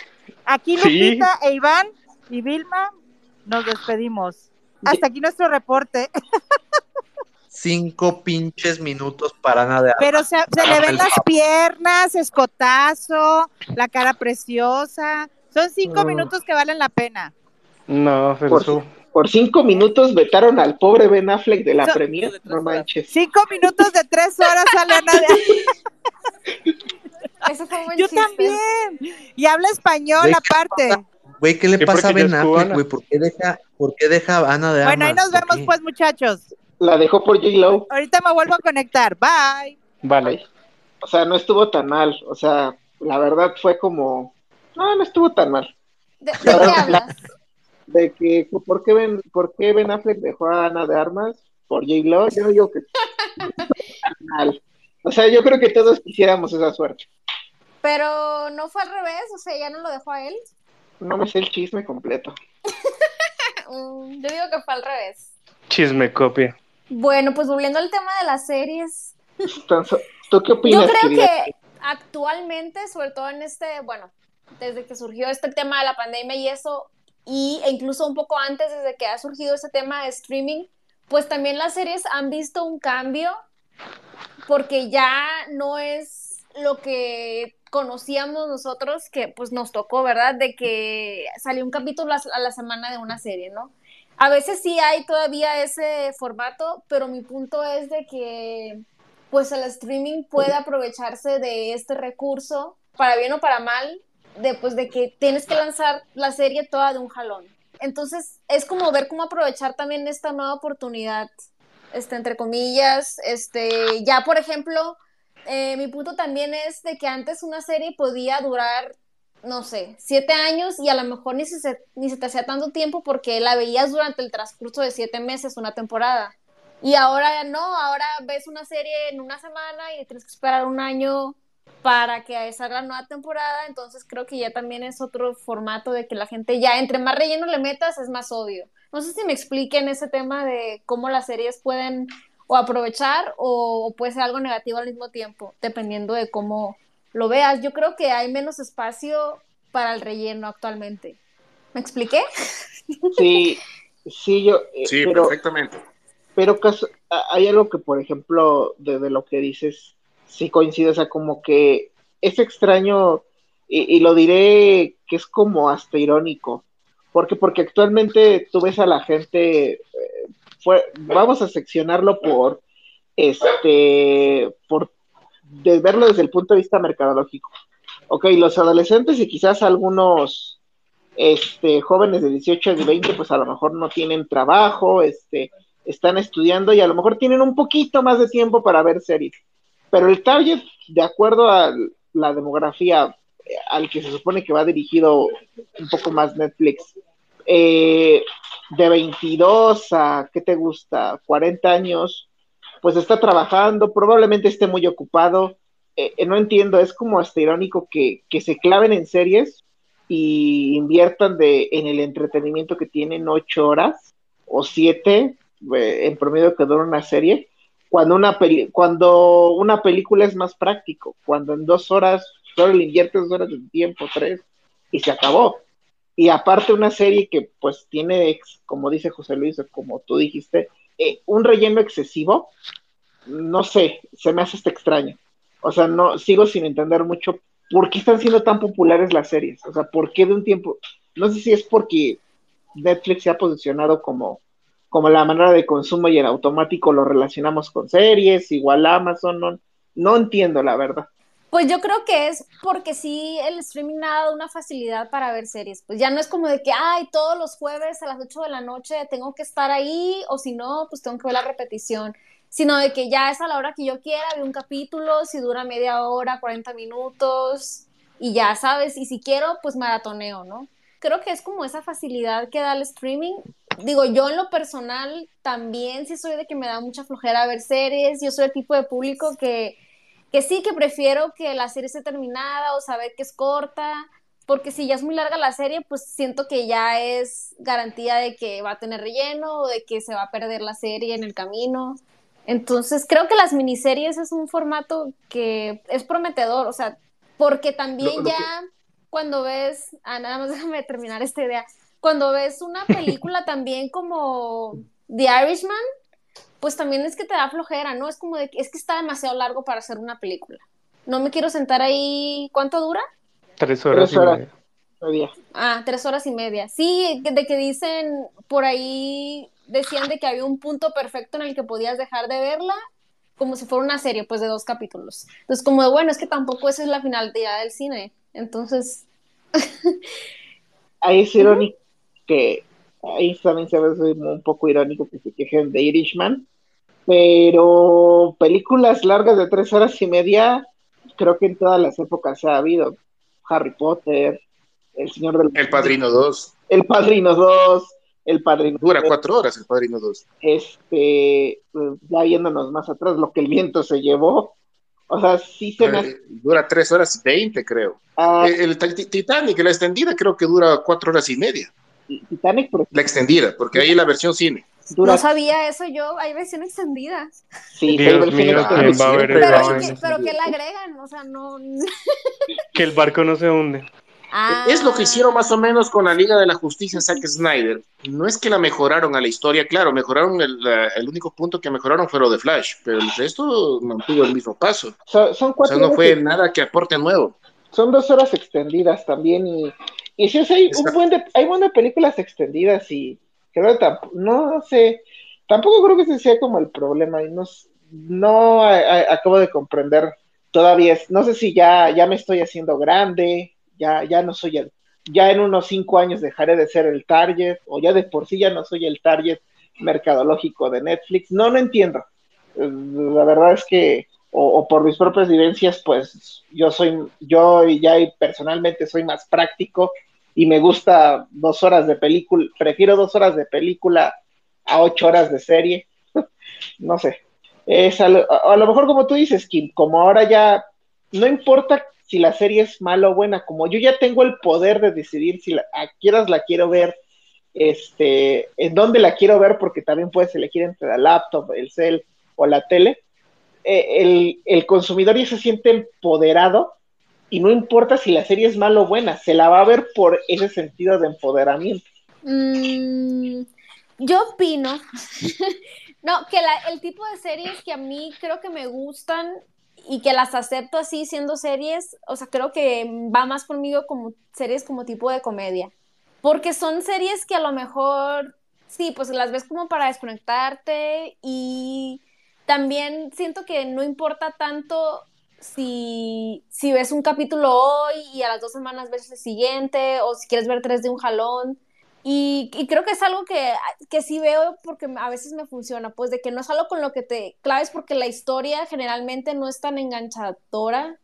Aquí Sí. Lupita e Iván y Vilma nos despedimos. Hasta aquí nuestro reporte. Cinco pinches minutos para nada de Pero se, se le ven las piernas, escotazo, la cara preciosa. Son cinco Mm. minutos que valen la pena. No, pero Por, eso... por cinco minutos vetaron al pobre Ben Affleck de la So- premier. No manches. Cinco minutos de tres horas sale Ana de- Ese fue buen Yo chiste. también. Y habla español aparte. Güey, ¿qué le pasa a Ben Affleck, güey? ¿Por qué deja, por qué deja a Ana de Bueno, ahí Armas? nos ¿Por vemos pues, muchachos. La dejó por J-Lo. Ahorita me vuelvo a conectar. Bye. Vale. O sea, no estuvo tan mal. O sea, la verdad fue como. No, no estuvo tan mal. ¿De, de qué hablas? De que, ¿por qué Ben, por qué ben Affleck dejó a Ana de Armas? Por J-Lo. Yo digo que. tan mal. O sea, yo creo que todos quisiéramos esa suerte. Pero no fue al revés, o sea, ya no lo dejó a él. No me sé el chisme completo. Mm, Yo digo que fue al revés. Chisme copia. Bueno, pues volviendo al tema de las series. ¿Tú qué opinas? Yo creo que actualmente, sobre todo en este, bueno, desde que surgió este tema de la pandemia y eso, y, e incluso un poco antes, desde que ha surgido este tema de streaming, pues también las series han visto un cambio porque ya no es lo que conocíamos nosotros, que pues nos tocó, ¿verdad? De que salió un capítulo a la semana de una serie, ¿no? A veces sí hay todavía ese formato, pero mi punto es de que pues el streaming puede aprovecharse de este recurso, para bien o para mal, de, pues, de que tienes que lanzar la serie toda de un jalón. Entonces, es como ver cómo aprovechar también esta nueva oportunidad, este, entre comillas, este, ya por ejemplo, eh, mi punto también es de que antes una serie podía durar, no sé, siete años y a lo mejor ni se, ni se te hacía tanto tiempo porque la veías durante el transcurso de siete meses, una temporada. Y ahora no, ahora ves una serie en una semana y tienes que esperar un año para que salga la nueva temporada, entonces creo que ya también es otro formato de que la gente ya, entre más relleno le metas, es más obvio. No sé si me expliquen ese tema de cómo las series pueden o aprovechar o, puede ser algo negativo al mismo tiempo, dependiendo de cómo lo veas. Yo creo que hay menos espacio para el relleno actualmente. ¿Me expliqué? Sí, sí, yo. Eh, sí, perfectamente. Pero hay algo que, por ejemplo, de, lo que dices, sí coincide, o sea, como que es extraño, y, lo diré que es como hasta irónico, porque porque actualmente tú ves a la gente, eh, fue, vamos a seccionarlo por, este, por de verlo desde el punto de vista mercadológico. Ok, los adolescentes y quizás algunos este, jóvenes de 18 y 20, pues a lo mejor no tienen trabajo, este, están estudiando y a lo mejor tienen un poquito más de tiempo para ver series. Pero el target, de acuerdo a la demografía eh, al que se supone que va dirigido un poco más Netflix, eh, de 22 a, ¿qué te gusta? 40 años, pues está trabajando, probablemente esté muy ocupado. Eh, no entiendo, es como hasta irónico que, que, se claven en series y inviertan de, en el entretenimiento que tienen 8 horas o 7 eh, en promedio que dura una serie, cuando una, peli cuando una película es más práctico, cuando en dos horas solo le inviertes dos horas de tiempo, tres, y se acabó. Y aparte una serie que pues tiene, como dice José Luis, como tú dijiste, eh, un relleno excesivo, no sé, se me hace este extraño. O sea, no, sigo sin entender mucho por qué están siendo tan populares las series. O sea, por qué de un tiempo, no sé si es porque Netflix se ha posicionado como como la manera de consumo y en automático lo relacionamos con series, igual Amazon, no, no entiendo la verdad. Pues yo creo que es porque sí el streaming ha dado una facilidad para ver series. Pues ya no es como de que, ay, todos los jueves a las 8 de la noche tengo que estar ahí, o si no, pues tengo que ver la repetición. Sino de que ya es a la hora que yo quiera, veo un capítulo, si dura media hora, 40 minutos, y ya sabes, y si quiero, pues maratoneo, ¿no? creo que es como esa facilidad que da el streaming. Digo, yo en lo personal también sí soy de que me da mucha flojera ver series. Yo soy el tipo de público que, que sí, que prefiero que la serie esté terminada o saber que es corta. Porque si ya es muy larga la serie, pues siento que ya es garantía de que va a tener relleno o de que se va a perder la serie en el camino. Entonces, creo que las miniseries es un formato que es prometedor, o sea, porque también ya cuando ves, ah, nada más déjame terminar esta idea, cuando ves una película también como The Irishman, pues también es que te da flojera, ¿no? Es como de que es que está demasiado largo para hacer una película. No me quiero sentar ahí, ¿cuánto dura? Tres horas, y media. Ah, tres horas y media. Sí, de que dicen por ahí, decían de que había un punto perfecto en el que podías dejar de verla, como si fuera una serie, pues de dos capítulos. Entonces, como de, bueno, es que tampoco esa es la finalidad del cine. Entonces. ahí es irónico que. Ahí también se ve un poco irónico que se quejen de Irishman. Pero películas largas de tres horas y media, creo que en todas las épocas ha habido. Harry Potter, El Señor del. El Padrino 2. El Padrino 2. El Padrino. Dura cuatro horas el Padrino 2. Este, ya viéndonos más atrás, lo que el viento se llevó. O sea, sí se me... Dura tres horas y veinte, creo. Ah. Eh, el, Titanic, la extendida, creo que dura cuatro horas y media. Titanic, La extendida, porque ahí la versión cine. No sabía eso yo, hay versión extendida. Sí, Dios mío, ¿quién va a ver pero, que, pero que la agregan, o sea, no... que el barco no se hunde. Es lo que hicieron más o menos con la Liga de la Justicia Zack Snyder. No es que la mejoraron a la historia, claro, mejoraron el, el único punto que mejoraron fue lo de Flash, pero el resto mantuvo el mismo paso. son cuatro o sea, no fue nada que aporte nuevo. Son dos horas extendidas también y, y sí, hay, un buen de, hay buenas películas extendidas y creo que no sé, tampoco creo que ese sea como el problema y no, no acabo de comprender todavía, no sé si ya, ya me estoy haciendo grande ya, ya no soy el, ya en unos cinco años dejaré de ser el target, o ya de por sí ya no soy el target mercadológico de Netflix. No, no entiendo. Eh, la verdad es que, o, por mis propias vivencias, pues yo soy, yo ya personalmente soy más práctico y me gusta dos horas de película, prefiero dos horas de película a ocho horas de serie. no sé. Es a, lo, mejor como tú dices, Kim, como ahora ya no importa si la serie es mala o buena, como yo ya tengo el poder de decidir si la, a quieras la quiero ver, este, en dónde la quiero ver, porque también puedes elegir entre la laptop, el cel o la tele, eh, el, consumidor ya se siente empoderado y no importa si la serie es mala o buena, se la va a ver por ese sentido de empoderamiento. Mm, yo opino, no, que el tipo de series que a mí creo que me gustan y que las acepto así siendo series, o sea, creo que va más conmigo como series como tipo de comedia. Porque son series que a lo mejor, sí, pues las ves como para desconectarte y también siento que no importa tanto si, si ves un capítulo hoy y a las dos semanas ves el siguiente o si quieres ver tres de un jalón. Y, creo que es algo que, que, sí veo porque a veces me funciona, pues de que no es algo con lo que te claves porque la historia generalmente no es tan enganchadora.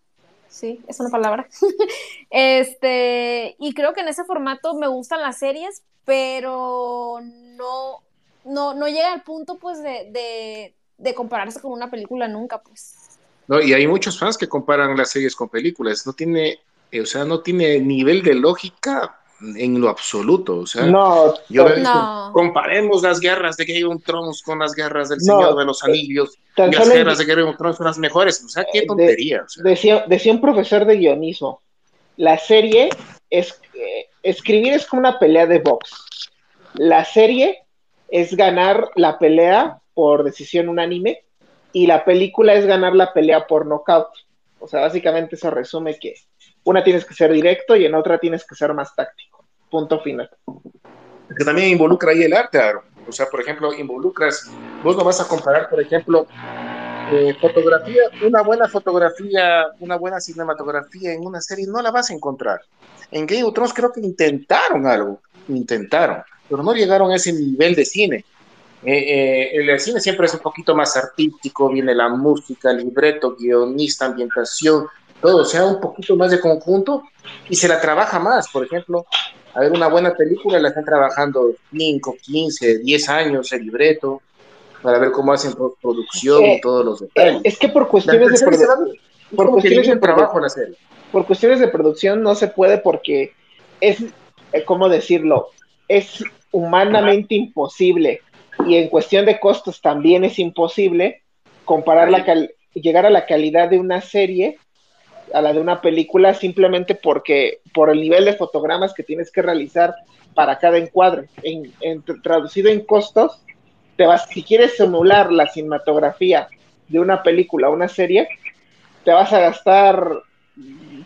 Sí, es una palabra. este, y creo que en ese formato me gustan las series, pero no, no, no llega al punto pues de, de, de compararse con una película nunca, pues. No, y hay muchos fans que comparan las series con películas. No tiene, o sea, no tiene nivel de lógica en lo absoluto. O sea, no, yo comparemos las guerras de Game of Thrones con las guerras del Señor de los Anillos. y las guerras de Game of Thrones son las mejores. O sea, qué tontería. decía, decía, un profesor de guionismo: la serie es. Eh, escribir es como una pelea de box. La serie es ganar la pelea por decisión unánime y la película es ganar la pelea por knockout. O sea, básicamente eso resume que una tienes que ser directo y en otra tienes que ser más táctico. Punto final. Que también involucra ahí el arte, Aaron. O sea, por ejemplo, involucras, vos no vas a comparar, por ejemplo, eh, fotografía, una buena fotografía, una buena cinematografía en una serie, no la vas a encontrar. En Game of Thrones creo que intentaron algo, intentaron, pero no llegaron a ese nivel de cine. Eh, eh, el cine siempre es un poquito más artístico, viene la música, el libreto, guionista, ambientación, todo sea un poquito más de conjunto y se la trabaja más. Por ejemplo, a ver una buena película la están trabajando 5, 15, 10 años el libreto para ver cómo hacen producción y eh, todos los detalles. Es que por cuestiones de producción, por cuestiones de trabajo la serie. Por cuestiones de producción no se puede porque es, eh, ¿cómo decirlo? Es humanamente imposible y en cuestión de costos también es imposible comparar la llegar a la calidad de una serie a la de una película simplemente porque por el nivel de fotogramas que tienes que realizar para cada encuadre. En, traducido en costos, te vas, si quieres simular la cinematografía de una película o una serie, te vas a gastar,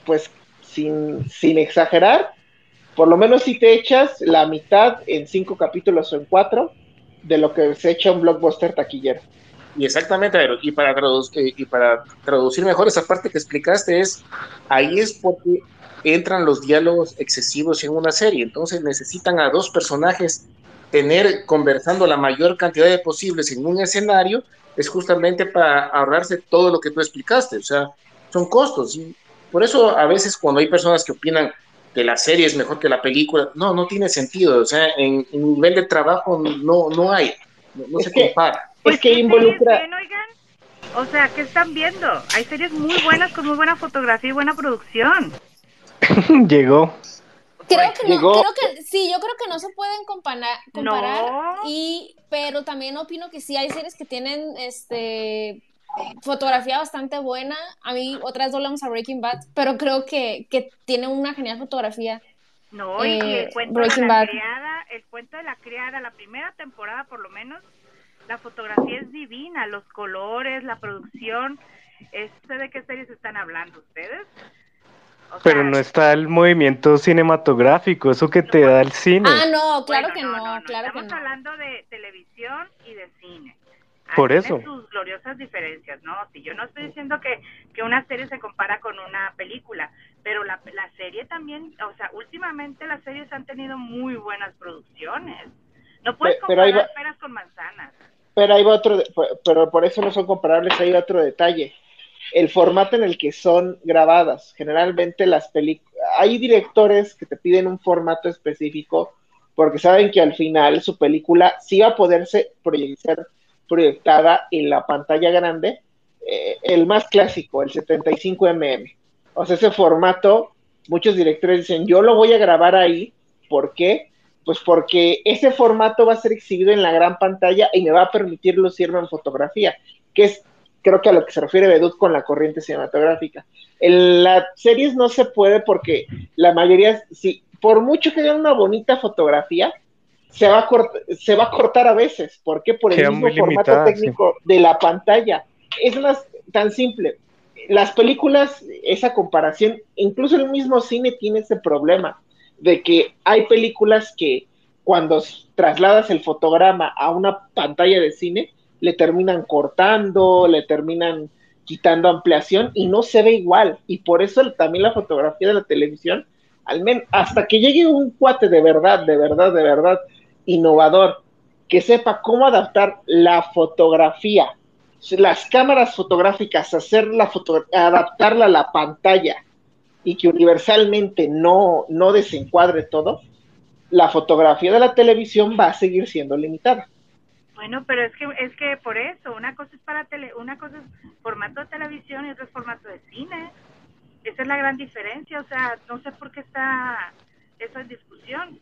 pues sin, sin exagerar, por lo menos si te echas la mitad en cinco capítulos o en cuatro de lo que se echa un blockbuster taquillero. Y exactamente, y para, traducir, y para traducir mejor esa parte que explicaste es, ahí es porque entran los diálogos excesivos en una serie, entonces necesitan a dos personajes tener conversando la mayor cantidad de posibles en un escenario, es justamente para ahorrarse todo lo que tú explicaste, o sea, son costos, y por eso a veces cuando hay personas que opinan que la serie es mejor que la película, no, no tiene sentido, o sea, en, nivel de trabajo no, no hay, no, se compara. Pues que involucra. O sea, ¿qué están viendo? Hay series muy buenas con muy buena fotografía y buena producción. Llegó. Creo que, no, creo que sí, yo creo que no se pueden comparar, comparar y pero también opino que sí hay series que tienen este fotografía bastante buena. A mí otras dos vamos a Breaking Bad, pero creo que, que tiene una genial fotografía. No, y el eh, cuento de la criada, el cuento de la criada, la primera temporada por lo menos, la fotografía es divina, los colores, la producción. ¿Este de qué series están hablando ustedes? Pero no está el movimiento cinematográfico, eso que te da el cine. Ah, no, claro que no, claro Estamos hablando de televisión y de cine. Por eso. sus gloriosas diferencias, ¿no? Si yo no estoy diciendo que, que una serie se compara con una película, pero la, la serie también, o sea, últimamente las series han tenido muy buenas producciones. No puedes comparar peras con manzanas. Pero hay otro, pero por eso no son comparables, hay otro detalle. El formato en el que son grabadas. Generalmente las películas, hay directores que te piden un formato específico porque saben que al final su película sí va a poderse proyectar proyectada en la pantalla grande, eh, el más clásico, el 75 mm. O sea, ese formato, muchos directores dicen, yo lo voy a grabar ahí, ¿por qué? Pues porque ese formato va a ser exhibido en la gran pantalla y me va a permitir lucirme en fotografía, que es creo que a lo que se refiere Bedut con la corriente cinematográfica. En las series no se puede porque la mayoría, si por mucho que haya una bonita fotografía, se va a, se va a cortar a veces. ¿Por qué? Por el mismo formato técnico de la pantalla. Es más tan simple. Las películas, esa comparación, incluso el mismo cine tiene ese problema de que hay películas que cuando trasladas el fotograma a una pantalla de cine, le terminan cortando, le terminan quitando ampliación y no se ve igual. Y por eso también la fotografía de la televisión, al menos hasta que llegue un cuate de verdad, de verdad, de verdad, innovador, que sepa cómo adaptar la fotografía, las cámaras fotográficas, hacer la foto, adaptarla a la pantalla y que universalmente no, no desencuadre todo, la fotografía de la televisión va a seguir siendo limitada. Bueno, pero es que es que por eso, una cosa es para tele, una cosa es formato de televisión y otra es formato de cine. Esa es la gran diferencia, o sea, no sé por qué está en discusión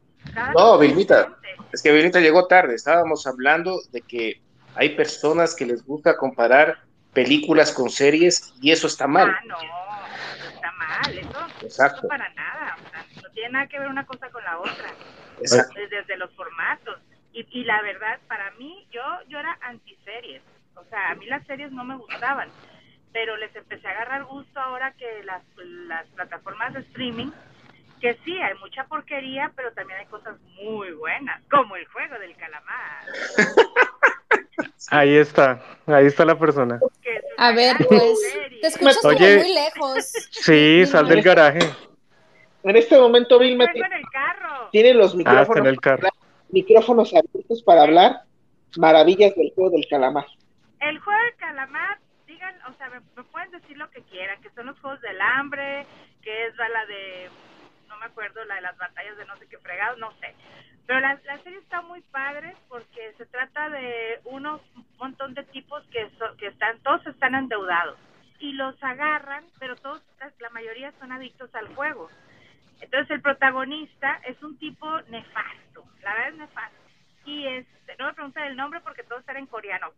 no, Vilmita, es que Vilmita llegó tarde. Estábamos hablando de que hay personas que les gusta comparar películas con series y eso está mal. Ah, no, está mal, eso, Exacto. para nada. no tiene nada que ver una cosa con la otra. Exacto. Desde, los formatos. Y, y, la verdad, para mí, yo, yo era anti-series. O sea, a mí las series no me gustaban. Pero les empecé a agarrar gusto ahora que las, las plataformas de streaming que sí, hay mucha porquería, pero también hay cosas muy buenas, como el juego del calamar. Ahí está, ahí está la persona. A ver, pues, te escuchas Oye, muy lejos. Sí, sal del garaje. En este momento, Vilma tiene los ah, micrófonos, micrófonos abiertos para hablar maravillas del juego del calamar. El juego del calamar, digan, o sea, me, pueden decir lo que quieran, que son los juegos del hambre, que es la de me acuerdo, la de las batallas de no sé qué fregados, no sé. Pero la, serie está muy padre porque se trata de unos montón de tipos que, que están, todos están endeudados y los agarran, pero todos, la mayoría son adictos al juego. Entonces el protagonista es un tipo nefasto, la verdad es nefasto. Y este, no me preguntan el nombre porque todos están en coreano.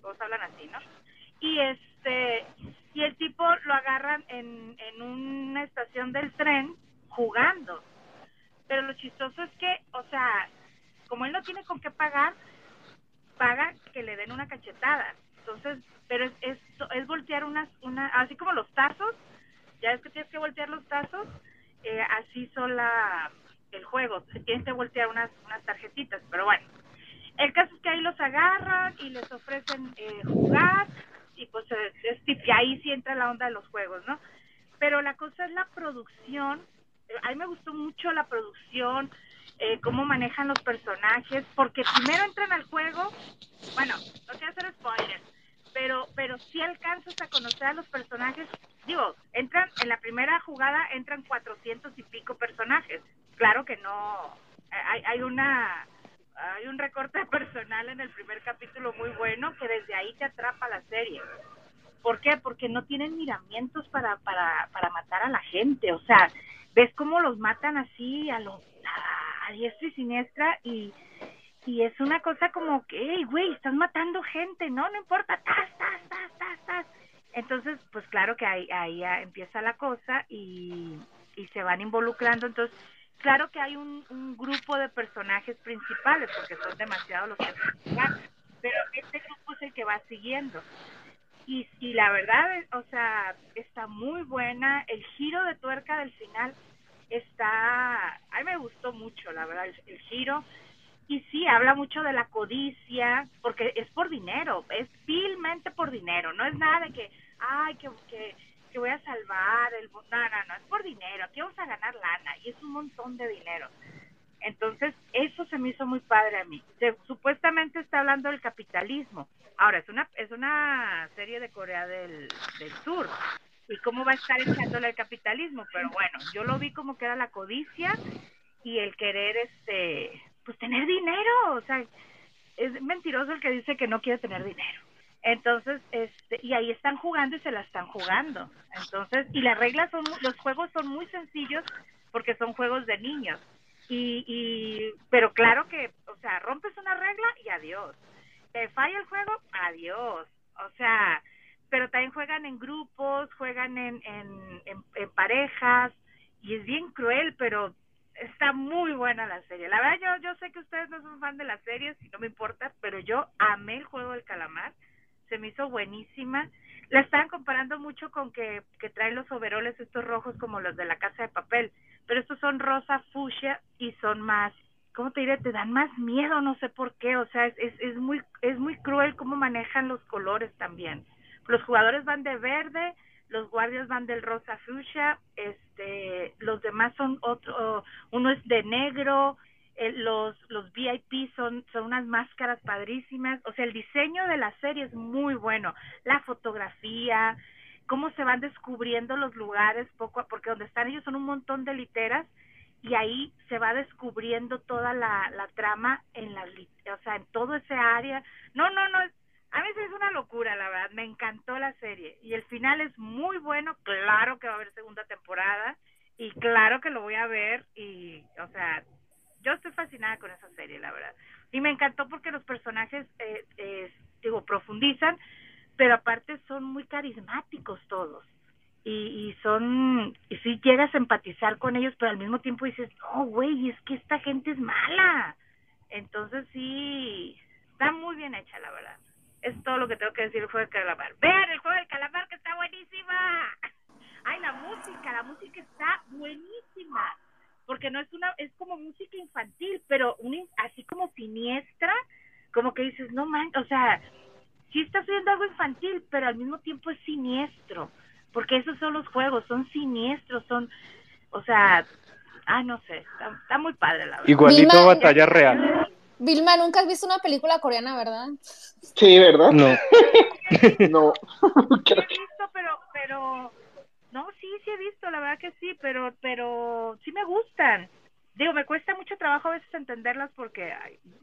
Todos hablan así, ¿no? Y este, y el tipo lo agarran en, en una estación del tren jugando. Pero lo chistoso es que, o sea, como él no tiene con qué pagar, paga que le den una cachetada. Entonces, pero es, es, voltear unas, una, así como los tazos, ya es que tienes que voltear los tazos, eh, así son la, el juego, tienes que voltear unas, unas tarjetitas, pero bueno. El caso es que ahí los agarran y les ofrecen eh, jugar y pues es, y ahí sí entra la onda de los juegos, ¿no? Pero la cosa es la producción, eh, a mí me gustó mucho la producción, eh, cómo manejan los personajes, porque primero entran al juego, bueno, no quiero hacer spoilers, pero, pero sí alcanzas a conocer a los personajes, digo, entran, en la primera jugada entran cuatrocientos y pico personajes, claro que no, hay, hay una hay un recorte personal en el primer capítulo muy bueno que desde ahí te atrapa la serie. ¿Por qué? Porque no tienen miramientos para, para, para matar a la gente. O sea, ves cómo los matan así a los a diestra y siniestra y, y es una cosa como que, hey, güey, estás matando gente, no, no importa, tas, tas, tas, tas, tas. Entonces, pues claro que ahí, ahí empieza la cosa y, y se van involucrando. Entonces, claro que hay un, un grupo de personajes principales, porque son demasiados los que pero este grupo es el que va siguiendo. Y, y la verdad, o sea, está muy buena. El giro de tuerca del final está, a mí me gustó mucho, la verdad, el, giro. Y sí, habla mucho de la codicia, porque es por dinero, es vilmente por dinero, no es nada de que, ay, que, que, que voy a salvar el... No, no, no, es por dinero, aquí vamos a ganar lana, y es un montón de dinero. Entonces, eso se me hizo muy padre a mí. supuestamente está hablando del capitalismo. Ahora, es una, es una serie de Corea del, del Sur, y cómo va a estar echándole el capitalismo, pero bueno, yo lo vi como que era la codicia y el querer este pues tener dinero, o sea, es mentiroso el que dice que no quiere tener dinero. Entonces, este, y ahí están jugando y se la están jugando. Entonces, y las reglas son, los juegos son muy sencillos porque son juegos de niños. Y, y, pero claro que, o sea, rompes una regla y adiós. Te falla el juego, adiós. O sea, pero también juegan en grupos, juegan en, en, en, parejas, y es bien cruel, pero está muy buena la serie. La verdad, yo, yo sé que ustedes no son fan de las series y no me importa, pero yo amé el juego del calamar, se me hizo buenísima. La estaban comparando mucho con que, que traen los overoles estos rojos como los de la casa de papel, pero estos son rosa fucsia y son más, ¿cómo te diré? Te dan más miedo, no sé por qué, o sea, es, es, es muy, es muy cruel cómo manejan los colores también. Los jugadores van de verde, los guardias van del rosa fuchsia, este, los demás son otro, uno es de negro, los los VIP son son unas máscaras padrísimas, o sea, el diseño de la serie es muy bueno, la fotografía, cómo se van descubriendo los lugares poco porque donde están ellos son un montón de literas y ahí se va descubriendo toda la, la trama en la o sea, en todo ese área. No, no, no, a mí es una locura, la verdad. Me encantó la serie. Y el final es muy bueno. Claro que va a haber segunda temporada. Y claro que lo voy a ver. Y, o sea, yo estoy fascinada con esa serie, la verdad. Y me encantó porque los personajes, eh, eh, digo, profundizan. Pero aparte son muy carismáticos todos. Y, y son, y sí llegas a empatizar con ellos, pero al mismo tiempo dices, oh, güey, es que esta gente es mala. Entonces sí, está muy bien hecha, la verdad. Es todo lo que tengo que decir el juego del calamar. Vean el juego del calamar que está buenísima. Ay, la música, la música está buenísima. Porque no es una, es como música infantil, pero un, así como siniestra, como que dices, no man, o sea, sí estás viendo algo infantil, pero al mismo tiempo es siniestro. Porque esos son los juegos, son siniestros, son, o sea, ah, no sé, está, muy padre la verdad. Igualito batalla real. Vilma, nunca has visto una película coreana, ¿verdad? Sí, ¿verdad? No. no. sí he visto, pero, pero, no, sí, sí he visto, la verdad que sí, pero, pero sí me gustan. Digo, me cuesta mucho trabajo a veces entenderlas porque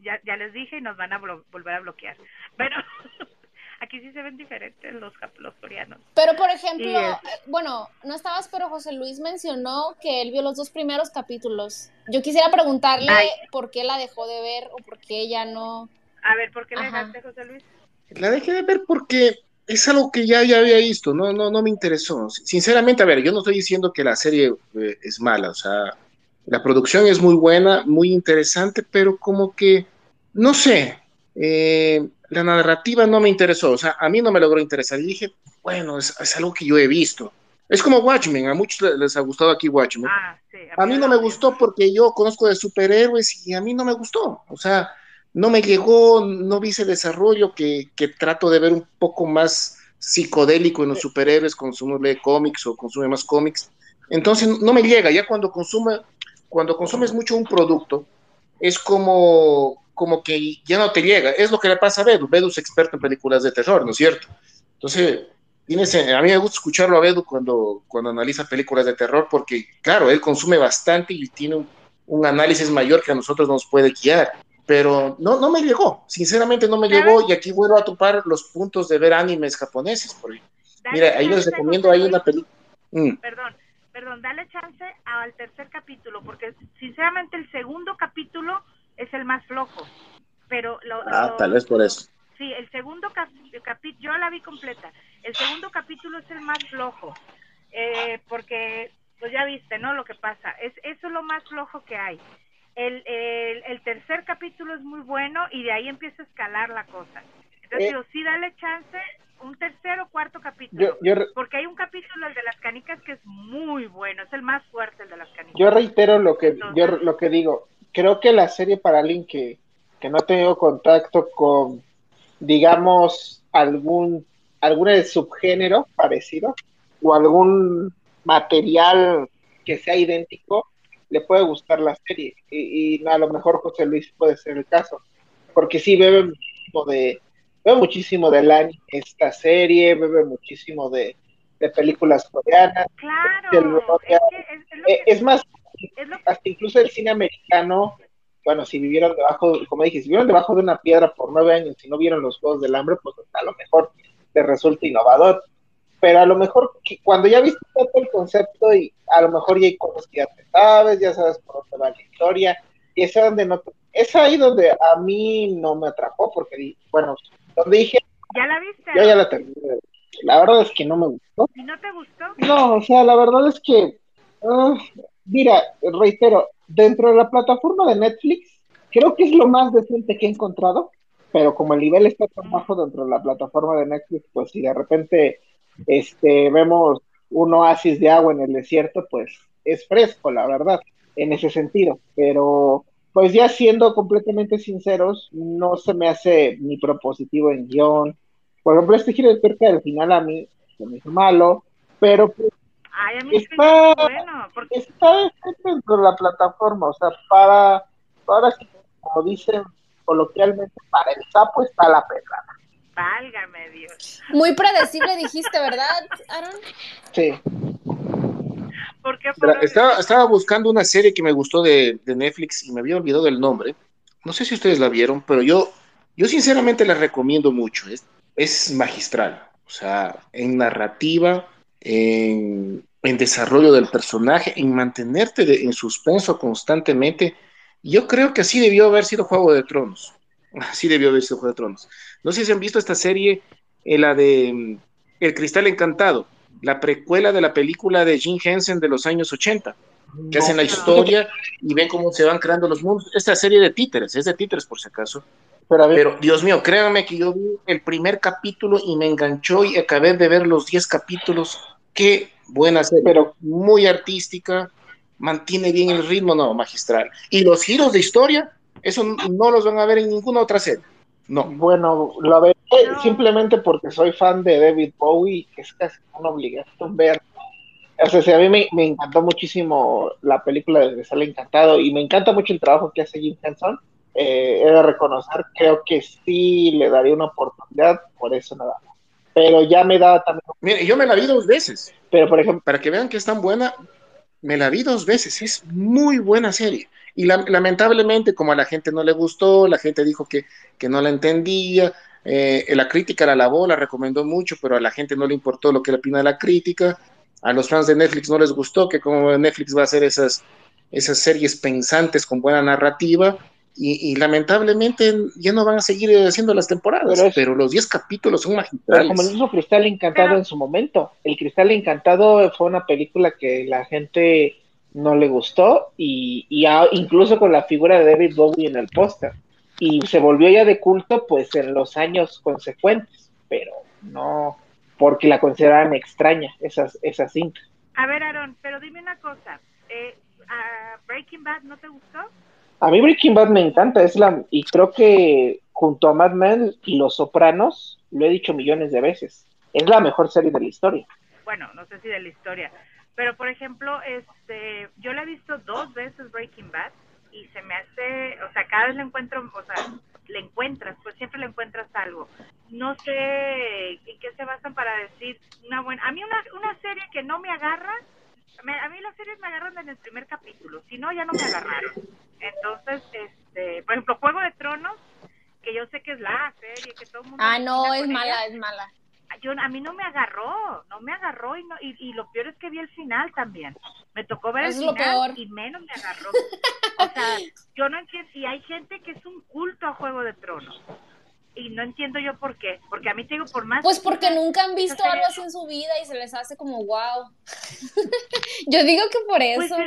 ya, ya les dije y nos van a volver a bloquear. Pero aquí sí se ven diferentes los, los coreanos. Pero, por ejemplo, eh, bueno, no estabas, pero José Luis mencionó que él vio los dos primeros capítulos. Yo quisiera preguntarle por qué la dejó de ver o por qué ya no... A ver, ¿por qué la dejaste, José Luis? La dejé de ver porque es algo que ya, ya había visto, no, no, no me interesó. Sinceramente, a ver, yo no estoy diciendo que la serie eh, es mala, o sea, la producción es muy buena, muy interesante, pero como que, no sé, eh, la narrativa no me interesó, o sea, a mí no me logró interesar. Y dije, bueno, es, algo que yo he visto. Es como Watchmen, a muchos les ha gustado aquí Watchmen. Ah, a, mí no me gustó porque yo conozco de superhéroes y a mí no me gustó. O sea, no me llegó, no vi ese desarrollo que, que trato de ver un poco más psicodélico en los superhéroes, consume cómics o consume más cómics. Entonces no me llega, ya cuando consume, cuando consumes mucho un producto, es como como que ya no te llega. Es lo que le pasa a Bedu. Bedu es experto en películas de terror, ¿no es cierto? Entonces, tienes, a mí me gusta escucharlo a Bedu cuando, cuando analiza películas de terror, porque, claro, él consume bastante y tiene un, análisis mayor que a nosotros nos puede guiar. Pero no, no me llegó, sinceramente no me llegó, y aquí vuelvo a topar los puntos de ver animes japoneses. Porque, mira, ahí les recomiendo, hay una película. Mm. Perdón, perdón, dale chance al tercer capítulo, porque sinceramente el segundo capítulo es el más flojo. Pero lo, ah, tal vez por eso. Sí, el segundo capítulo, yo la vi completa. El segundo capítulo es el más flojo, eh, porque, pues ya viste, ¿no? Lo que pasa. Es, eso es lo más flojo que hay. El, el, el tercer capítulo es muy bueno y de ahí empieza a escalar la cosa. Entonces, eh, sí, dale chance un tercer o cuarto capítulo. porque hay un capítulo, el de las canicas, que es muy bueno, es el más fuerte, el de las canicas. Yo reitero lo que, yo lo que digo. Creo que la serie para alguien que, que no ha tenido contacto con, digamos, algún, algún subgénero parecido o algún material que sea idéntico, le puede gustar la serie. Y, y a lo mejor José Luis puede ser el caso. Porque sí bebe muchísimo de, bebe muchísimo del anime esta serie, bebe muchísimo de, películas coreanas. Claro. Es, más, hasta incluso el cine americano, bueno, si vivieron debajo, como dije, si vivieron debajo de una piedra por nueve años y no vieron los Juegos del Hambre, pues a lo mejor te resulta innovador. Pero a lo mejor cuando ya viste todo el concepto y a lo mejor ya hay cosas que ya te sabes, ya sabes por dónde va la historia, y es donde no es ahí donde a mí no me atrapó, porque, bueno, donde dije... ¿Ya la viste? Yo ya la terminé. La verdad es que no me gustó. ¿Y no te gustó? No, o sea, la verdad es que, uh, mira, reitero, dentro de la plataforma de Netflix, creo que es lo más decente que he encontrado, pero como el nivel está tan bajo dentro de la plataforma de Netflix, pues si de repente este, vemos un oasis de agua en el desierto, pues es fresco, la verdad, en ese sentido, pero pues ya siendo completamente sinceros, no se me hace ni propositivo en guion. Por ejemplo, este giro de tuerca del final a mí se me hizo malo, pero pues, Ay, a mí está, bueno, porque... está dentro de la plataforma, o sea, para, sí, como dicen coloquialmente, para el sapo está la pedrada. Válgame Dios. Muy predecible dijiste, ¿verdad, Aaron? Sí. Estaba, estaba, buscando una serie que me gustó de, Netflix y me había olvidado del nombre. No sé si ustedes la vieron, pero yo, yo sinceramente la recomiendo mucho. Es, es magistral. O sea, en narrativa, en, desarrollo del personaje, en mantenerte en suspenso constantemente. Yo creo que así debió haber sido Juego de Tronos. Así debió haber sido Juego de Tronos. No sé si han visto esta serie, eh, la de mm, El Cristal Encantado la precuela de la película de Jim Henson de los años 80, que hacen la historia y ven cómo se van creando los mundos. Esta serie de títeres, es de títeres por si acaso. Pero, Dios mío, créanme que yo vi el primer capítulo y me enganchó y acabé de ver los 10 capítulos. Qué buena serie, pero muy artística, mantiene bien el ritmo, no, magistral. Y los giros de historia, eso no los van a ver en ninguna otra serie. No. Bueno, lo veré simplemente porque soy fan de David Bowie, que es casi una obligación ver. O sea, a mí me, encantó muchísimo la película de Sale Encantado y me encanta mucho el trabajo que hace Jim Henson. Eh, he de reconocer, creo que sí le daría una oportunidad, por eso nada más. Pero ya me da también. Mire, yo me la vi dos veces. Pero, por ejemplo. Para que vean que es tan buena, me la vi dos veces. Es muy buena serie. Y lamentablemente, como a la gente no le gustó, la gente dijo que, que no la entendía, eh, la crítica la lavó, la recomendó mucho, pero a la gente no le importó lo que le opina de la crítica. A los fans de Netflix no les gustó que como Netflix va a hacer esas, esas series pensantes con buena narrativa. Y, lamentablemente ya no van a seguir haciendo las temporadas, pero, los 10 capítulos son magistrales. como el mismo Cristal Encantado en su momento. El Cristal Encantado fue una película que la gente no le gustó y, incluso con la figura de David Bowie en el póster. Y se volvió ya de culto pues en los años consecuentes, pero no porque la consideraban extraña esas, esa cinta. A ver, Aaron, pero dime una cosa, eh, ¿Breaking Bad no te gustó? A mí Breaking Bad me encanta, es la y creo que junto a Mad Men y Los Sopranos, lo he dicho millones de veces, es la mejor serie de la historia. Bueno, no sé si de la historia, pero, por ejemplo, este, yo la he visto dos veces Breaking Bad y se me hace, o sea, cada vez le encuentro, o sea, le encuentras, pues siempre le encuentras algo. No sé en qué se basan para decir una buena... A mí una, una serie que no me agarra, a mí las series me agarran en el primer capítulo, si no, ya no me agarraron. Entonces, este, por ejemplo, Juego de Tronos, que yo sé que es la serie, que todo el mundo... Ah, no, es mala, es mala. Yo a mí no me agarró, no me agarró y, no, y, y lo peor es que vi el final también. Me tocó ver Eso el es lo final peor. y menos me agarró. O sea, yo no entiendo, y hay gente que es un culto a Juego de Tronos. Y no entiendo yo por qué, porque a mí te digo por más Pues que porque nunca han visto algo así en su vida y se les hace como wow. Yo digo que por Pues, eso.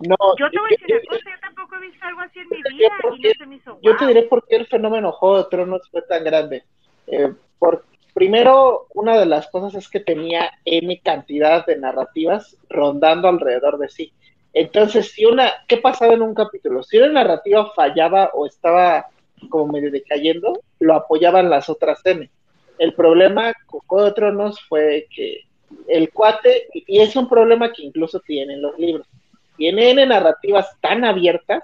No, yo te voy a decir una cosa, yo tampoco he visto algo así en mi vida y no se me hizo Yo te diré por qué el fenómeno Juego de Tronos fue tan grande. Eh, por, primero, una de las cosas es que tenía N cantidad de narrativas rondando alrededor de sí. Entonces, si una, ¿qué pasaba en un capítulo? Si una narrativa fallaba o estaba como medio decayendo, lo apoyaban las otras N. El problema con Juego de Tronos fue que el cuate, y es un problema que incluso tienen los libros, tiene N narrativas tan abiertas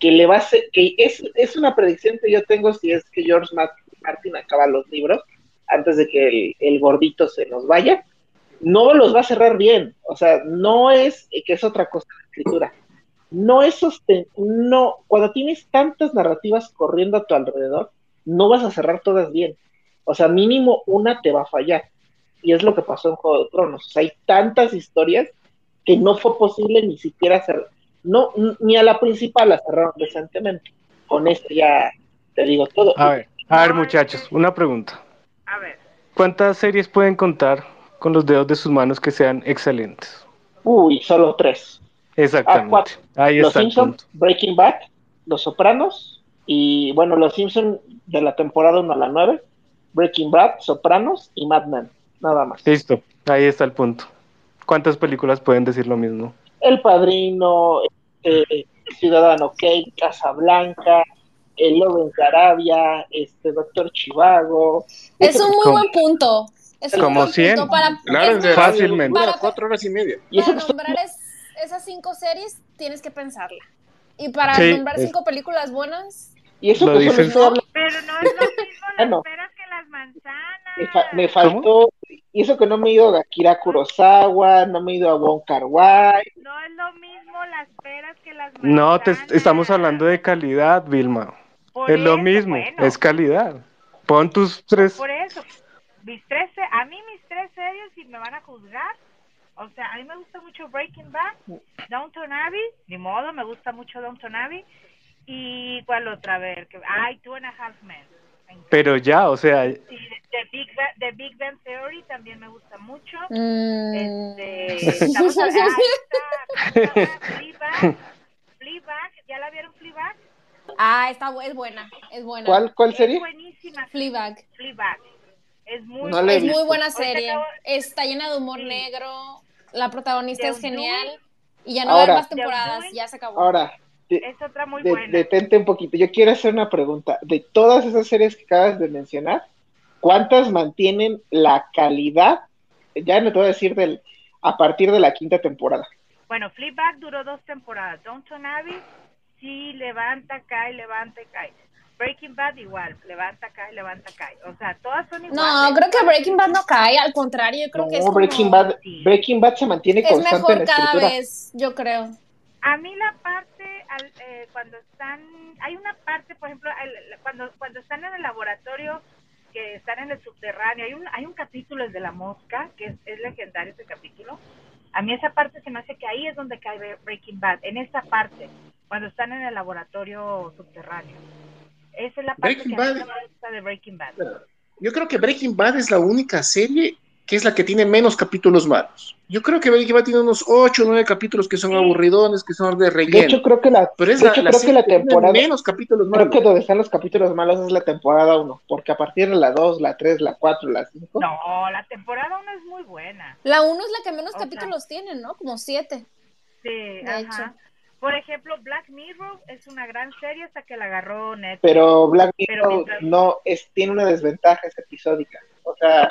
que le va a ser, que es, es una predicción que yo tengo si es que George Mart- Martin acaba los libros antes de que el, el gordito se nos vaya, no los va a cerrar bien, o sea, no es, que es otra cosa de escritura, no es sosten, no, cuando tienes tantas narrativas corriendo a tu alrededor, no vas a cerrar todas bien, o sea, mínimo una te va a fallar, y es lo que pasó en Juego de Tronos, o sea, hay tantas historias que no fue posible ni siquiera cerrar, no, n- ni a la principal la cerraron decentemente. Con esto ya te digo todo. A ver, a ver muchachos, una pregunta. A ver, ¿Cuántas series pueden contar con los dedos de sus manos que sean excelentes? Uy, solo tres. Exactamente. cuatro. Ahí Los está el Simpsons, punto. Breaking Bad, Los Sopranos y bueno, Los Simpsons de la temporada 1 a la 9, Breaking Bad, Sopranos y Mad Men, nada más. Listo, ahí está el punto. ¿Cuántas películas pueden decir lo mismo? El Padrino, eh, Ciudadano Kane, Casablanca, El Lawrence de Arabia, este Doctor Chivago. Es un muy buen punto. Es un como buen punto 100. para, Claro, es Fácilmente. Para- cuatro horas y media. Y eso para nombrar es- esas cinco series tienes que pensarla. Y para Sí, nombrar es- cinco películas buenas, y eso Lo que solo dices- pero no es lo mismo las Bueno. peras que las manzanas. Me, fa- me faltó, y eso que no me he ido a Akira Kurosawa, no me he ido a Wong Kar Wai, No es lo mismo las peras que las manzanas. No, te est- estamos hablando de calidad, Vilma. Por es lo eso, mismo, bueno, es calidad. Pon tus tres. Por eso, mis tres, a mí mis tres series, si me van a juzgar, o sea, a mí me gusta mucho Breaking Bad, Downton Abbey, ni modo, me gusta mucho Downton Abbey, y ¿cuál otra? A ver, que, ay, Two and a Half Men. Pero ya, o sea, Sí, The Big, Bang, The Big Bang Theory también me gusta mucho. mm, Este, estamos ah, esta, ¿cómo se llama? Fleabag, Fleabag, ¿ya la vieron Fleabag? Ah, está, es buena, es buena. ¿cuál, cuál Es serie? buenísima. Fleabag. Fleabag. Es muy No Es muy buena serie. acabo- Está llena de humor Sí. negro. La protagonista es genial. Y ya no Ahora- más temporadas, ya se acabó. Ahora, de- Es otra muy de- buena. detente un poquito. Yo quiero hacer una pregunta. De todas esas series que acabas de mencionar, ¿cuántas mantienen la calidad? Ya no te voy a decir del, a partir de la quinta temporada. Bueno, Fleabag duró dos temporadas. Downton Abbey sí levanta, cae, levanta y cae. Breaking Bad igual, levanta, cae, levanta, cae. O sea, todas son iguales. No, creo que Breaking Bad no cae, al contrario, yo creo No, que es como- Breaking Bad, Sí. Breaking Bad se mantiene es constante mejor en cada escritura. vez, yo creo. A mí la parte, al- eh, cuando están, hay una parte, por ejemplo, el- cuando, cuando están en el laboratorio, que están en el subterráneo, hay un, hay un capítulo, el de la mosca, que es, es legendario ese capítulo. A mí esa parte se me hace que ahí es donde cae Bre- Breaking Bad, en esa parte, cuando están en el laboratorio subterráneo. Esa es la parte Breaking que a mí Bad- gusta de Breaking Bad. Yo creo que Breaking Bad es la única serie que es la que tiene menos capítulos malos. Yo creo que Breaking Bad tiene unos 8 o 9 capítulos que son Sí. aburridones, que son de De relleno. hecho, creo que la, pero es de la, hecho, la creo que la tiene temporada, menos capítulos creo malos. que donde están los capítulos malos es la temporada 1, porque a partir de la 2, la 3, la 4, la 5, No, la temporada 1 es muy buena. La 1 es la que menos O sea- capítulos tiene, ¿no? Como siete. Sí, De ajá. hecho. Por ejemplo, Black Mirror es una gran serie hasta que la agarró Netflix. pero Black Pero Mirror mientras- no es, tiene una desventaja, es episódica. O sea,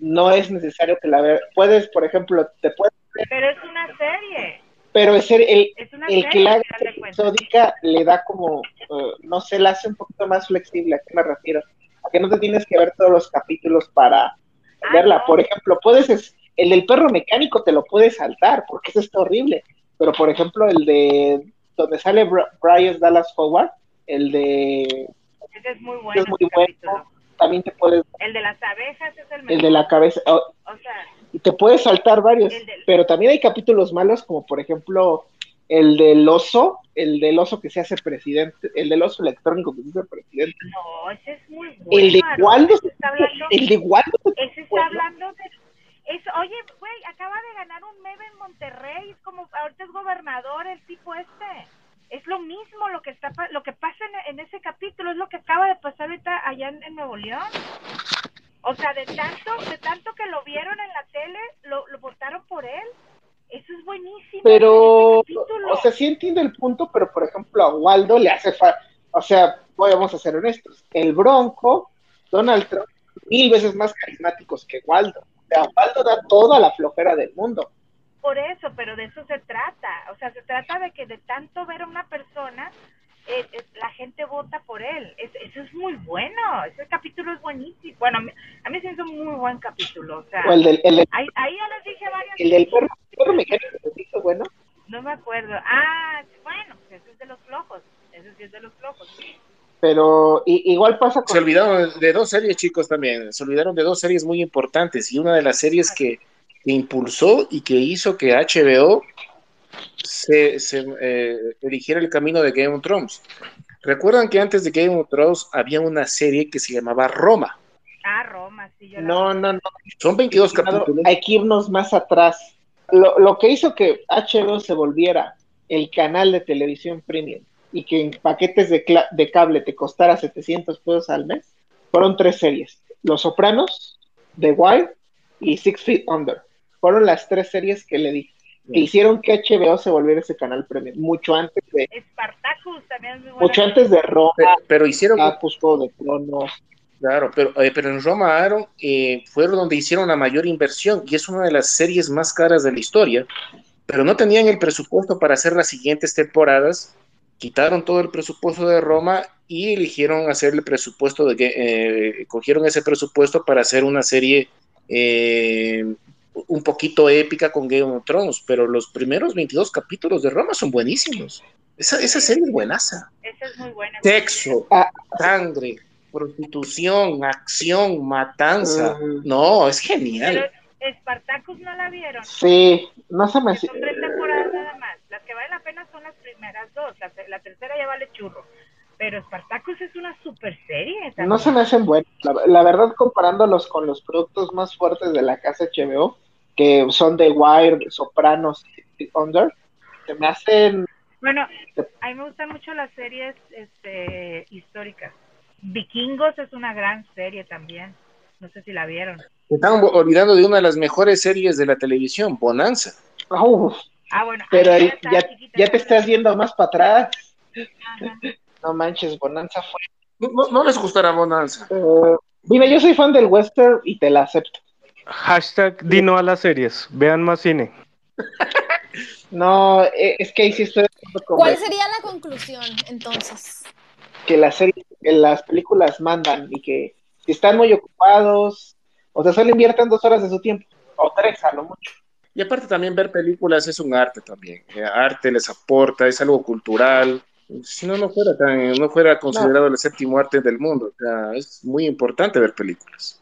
no es necesario que la veas. Puedes, por ejemplo, te puedes, Pero es una serie. pero es el, el, Es una el serie. que la haga episódica le da como, eh, no sé, la hace un poquito más flexible. ¿A qué me refiero? A que no te tienes que ver todos los capítulos para Ah, verla. no. Por ejemplo, puedes, es- el del perro mecánico te lo puedes saltar, porque eso está horrible. Pero, por ejemplo, el de donde sale Bryce Dallas Howard, el de Ese es muy bueno. es muy ese bueno. capítulo. también te puedes... El de las abejas es el El mejor. de la cabeza, oh, O sea, y te puedes saltar varios, El del- pero también hay capítulos malos, como por ejemplo el del oso, el del oso que se hace presidente, el del oso electrónico que se hace presidente, no, ese es muy bueno. el de. Waldo, Ese está hablando, el de Waldo, ese está bueno. hablando de... Es, oye, güey, acaba de ganar un MEV en Monterrey, es como, ahorita es gobernador el tipo este. Es lo mismo lo que está lo que pasa en, en ese capítulo, es lo que acaba de pasar ahorita allá en, en Nuevo León. O sea, de tanto, de tanto que lo vieron en la tele, lo, lo votaron por él. Eso es buenísimo. pero, o sea, sí entiendo el punto, pero por ejemplo a Waldo le hace fa o sea, vamos a ser honestos, el Bronco, Donald Trump, mil veces más carismáticos que Waldo. O sea, Waldo da toda la flojera del mundo. Por eso, pero de eso se trata. O sea, se trata de que de tanto ver a una persona, eh, eh, la gente vota por él. Es- eso es muy bueno. Ese capítulo es buenísimo. Bueno, a mí, a mí se hizo un muy buen capítulo. O sea, O el del, el del, ahí, ahí ya les dije varias el del perro, perro mecánico se hizo bueno. No me acuerdo. Ah, bueno, ese es de los flojos. Ese sí es de los flojos. Pero igual pasa Se con olvidaron de dos series, chicos, también. Se olvidaron de dos series muy importantes. Y una de las series que, que impulsó y que hizo que HBO se, se, eh, eligiera el camino de Game of Thrones. Recuerdan que antes de Game of Thrones había una serie que se llamaba Roma. Ah, Roma, sí. Yo la- No, no, no. Son 22 Claro, capítulos. hay que irnos más atrás. Lo, lo que hizo que HBO se volviera el canal de televisión premium y que en paquetes de, cla- de cable te costara 700 pesos al mes fueron tres series: Los Sopranos, The Wire y Six Feet Under. Fueron las tres series que le di. Que hicieron que HBO se volviera ese canal premium. Mucho antes de, Spartacus también es muy buena. mucho antes de Roma, Pe- Pero hicieron, Capus, Juego de Tronos. claro, pero, eh, pero en Roma, Aaron, eh, fueron donde hicieron la mayor inversión y es una de las series más caras de la historia. Pero no tenían el presupuesto para hacer las siguientes temporadas. Quitaron todo el presupuesto de Roma y eligieron hacer el presupuesto de que eh, cogieron ese presupuesto para hacer una serie eh, un poquito épica con Game of Thrones. Pero los primeros 22 capítulos de Roma son buenísimos. Esa, esa serie es buenaza. Esa es muy buena. Sexo, Ah. sangre, prostitución, acción, matanza. No, es genial. Pero Spartacus no la vieron. Sí, no se me son tres temporadas nada más. Las que valen la pena son las primeras dos. La, te- la tercera ya vale churro. Pero Spartacus es una super serie. No se me hacen buenos. La, la verdad, comparándolos con los productos más fuertes de la casa HBO, que son The Wire, Sopranos y Under, se me hacen. Bueno, a mí me gustan mucho las series este, históricas. Vikingos es una gran serie también. No sé si la vieron. Están olvidando de una de las mejores series de la televisión, Bonanza. Uf, Ah, bueno. pero ahí ya, chiquita, ya te estás yendo más para atrás. Ajá. No manches, Bonanza fue. No, les gustará Bonanza. eh, mira, yo soy fan del western y te la acepto. Hashtag Dino a las series. Vean más cine. No, eh, es que ahí sí estoy de acuerdo con ¿Cuál sería la conclusión entonces? que las series, que las películas mandan y que si están muy ocupados, o sea, solo inviertan dos horas de su tiempo, o tres a lo mucho. Y aparte también ver películas es un arte también. Eh, arte les aporta, es algo cultural. Si no, no fuera tan, no fuera considerado el séptimo arte del mundo. O sea, es muy importante ver películas.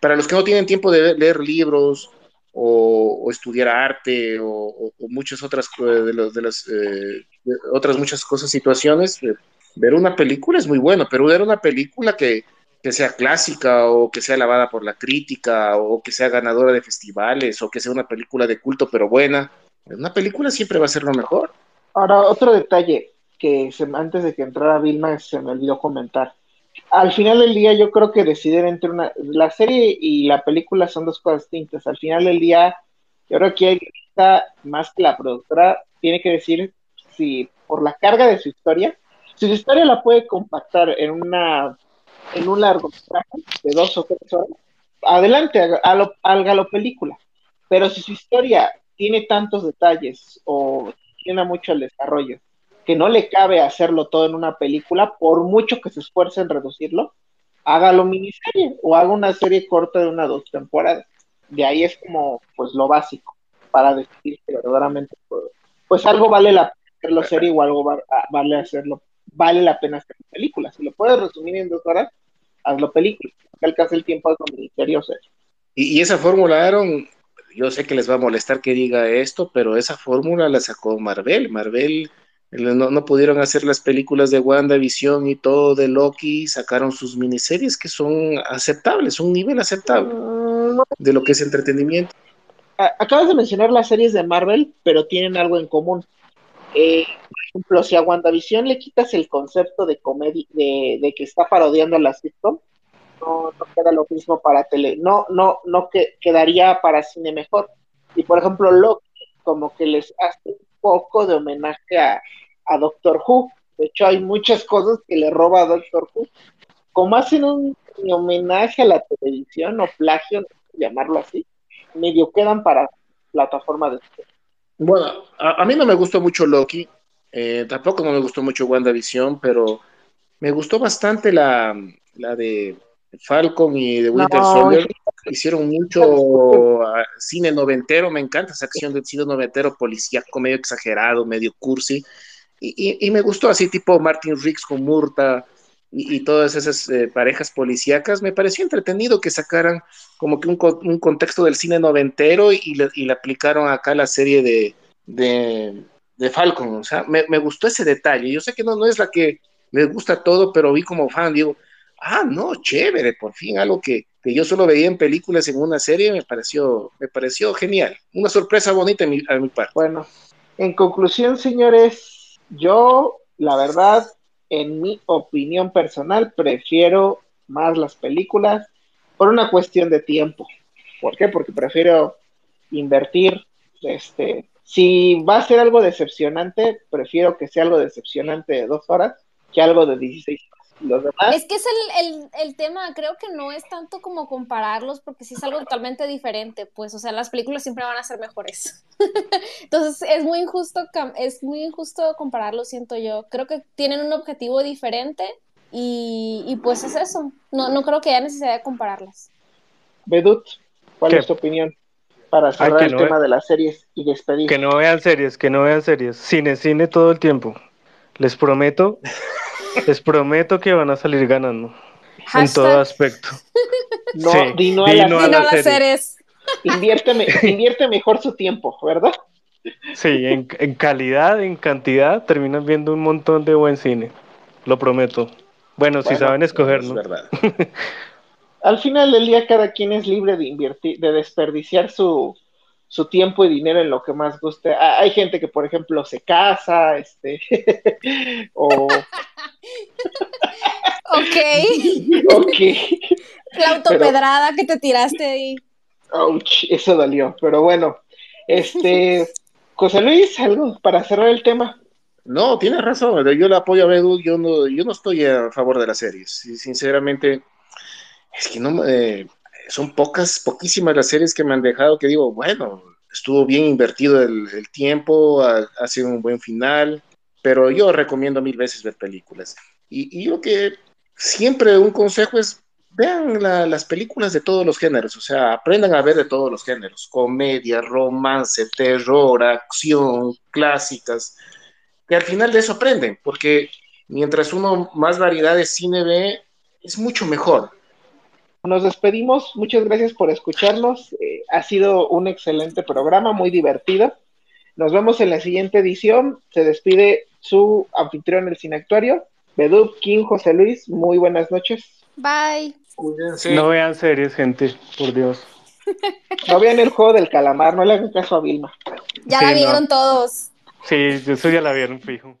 Para los que no tienen tiempo de leer libros o, o estudiar arte o, o- o muchas otras de, los- de las eh, de otras muchas cosas, situaciones, eh, ver una película es muy bueno, pero ver una película que, que sea clásica o que sea alabada por la crítica o que sea ganadora de festivales o que sea una película de culto pero buena, una película siempre va a ser lo mejor. Ahora, otro detalle que antes de que entrara Vilma se me olvidó comentar. Al final del día yo creo que decidir entre una... La serie y la película son dos cosas distintas. Al final del día yo creo que hay más que la productora tiene que decir si por la carga de su historia, si su historia la puede compactar en una en un largometraje de dos o tres horas, adelante, a lo- película. Pero si su historia tiene tantos detalles o tiene mucho el desarrollo que no le cabe hacerlo todo en una película, por mucho que se esfuerce en reducirlo, hágalo miniserie o haga una serie corta de una o dos temporadas. De ahí es como pues lo básico para decidir que verdaderamente pues, algo vale la hacerlo serie o algo va- vale hacerlo vale la pena hacer película. Si lo puedes resumir en dos horas, hazlo película. Que alcance el tiempo, hazlo miniserie o serie. Y, y esa fórmula, Aaron, yo sé que les va a molestar que diga esto, pero esa fórmula la sacó Marvel. Marvel no, no, pudieron hacer las películas de WandaVision y todo de Loki, sacaron sus miniseries que son aceptables, un nivel aceptable de lo que es entretenimiento. Acabas de mencionar las series de Marvel, pero tienen algo en común. Eh, ejemplo, si a WandaVision le quitas el concepto de comedia, de, que está parodiando a la sitcom, no, queda lo mismo para tele, no, no, no que, quedaría para cine mejor. Y por ejemplo, Loki como que les hace un poco de homenaje a, Doctor Who. De hecho, hay muchas cosas que le roba a Doctor Who. Como hacen un homenaje a la televisión o plagio, llamarlo así, medio quedan para plataforma de Bueno, a, a, mí no me gustó mucho Loki, eh, tampoco no me gustó mucho WandaVision, pero me gustó bastante la, la de Falcon y de Winter no, Soldier. Hicieron mucho uh, cine noventero, me encanta esa acción del cine noventero, policíaco, medio exagerado, medio cursi. Y, y, y, me gustó así, tipo Martin Riggs con Murta y, y todas esas eh, parejas policíacas. Me pareció entretenido que sacaran como que un, un contexto del cine noventero y le, y le aplicaron acá la serie de, de, de Falcon. O sea, me, me, gustó ese detalle. Yo sé que no, no es la que les gusta todo, pero vi como fan, digo, ah, no, chévere, por fin algo que, que yo solo veía en películas, en una serie, me pareció, me pareció genial. Una sorpresa bonita a mi, a mi parte. Bueno, en conclusión, señores, yo, la verdad, en mi opinión personal, prefiero más las películas por una cuestión de tiempo. ¿Por qué? Porque prefiero invertir, este, si va a ser algo decepcionante, prefiero que sea algo decepcionante de dos horas que algo de 16 horas. Los demás, Es que es el, el, el, tema, creo que no es tanto como compararlos, porque sí es algo totalmente diferente, pues, o sea, las películas siempre van a ser mejores. Entonces, es muy injusto, es muy injusto compararlos, siento yo. Creo que tienen un objetivo diferente y, y pues es eso. No, no creo que haya necesidad de compararlas. Bedut, ¿cuál ¿Qué? es tu opinión? Para cerrar Ay, el no tema ve... de las series y despedir. Que no vean series, que no vean series. Cine, cine todo el tiempo. Les prometo les prometo que van a salir ganando. Hashtag. En todo aspecto. No, sí, dino a, dino las, a, las, series. series. Invierte, invierte, mejor su tiempo, ¿verdad? Sí, en, en, calidad, en cantidad, terminan viendo un montón de buen cine. Lo prometo. Bueno, bueno si saben escoger, ¿no? verdad. Al final del día, cada quien es libre de invertir, de desperdiciar su, su tiempo y dinero en lo que más guste. Hay gente que, por ejemplo, se casa, este, o... ok. ok. La autopedrada pero... que te tiraste ahí. Ouch, eso dolió, pero bueno. Este, José Luis, algo para cerrar el tema. No, tienes razón, yo le apoyo a Bedu, yo no, yo no estoy a favor de las series, sinceramente, es que no, eh, son pocas, poquísimas las series que me han dejado que digo, bueno, estuvo bien invertido el, tiempo, ha, sido un buen final, pero yo recomiendo mil veces ver películas. Y, y lo que siempre un consejo es, vean la, las películas de todos los géneros, o sea, aprendan a ver de todos los géneros, comedia, romance, terror, acción, clásicas, que al final de eso aprenden, porque mientras uno más variedad de cine ve, es mucho mejor nos despedimos. Muchas gracias por escucharnos. Eh, ha sido un excelente programa, muy divertido. Nos vemos en la siguiente edición. Se despide su anfitrión, el Cineactuario, Bedub, King, José Luis. Muy buenas noches. Bye. Cuídense. No vean series, gente, por Dios. No vean el juego del calamar, no le hagan caso a Vilma. Ya sí, la vieron no. todos. Sí, eso ya la vieron, fijo.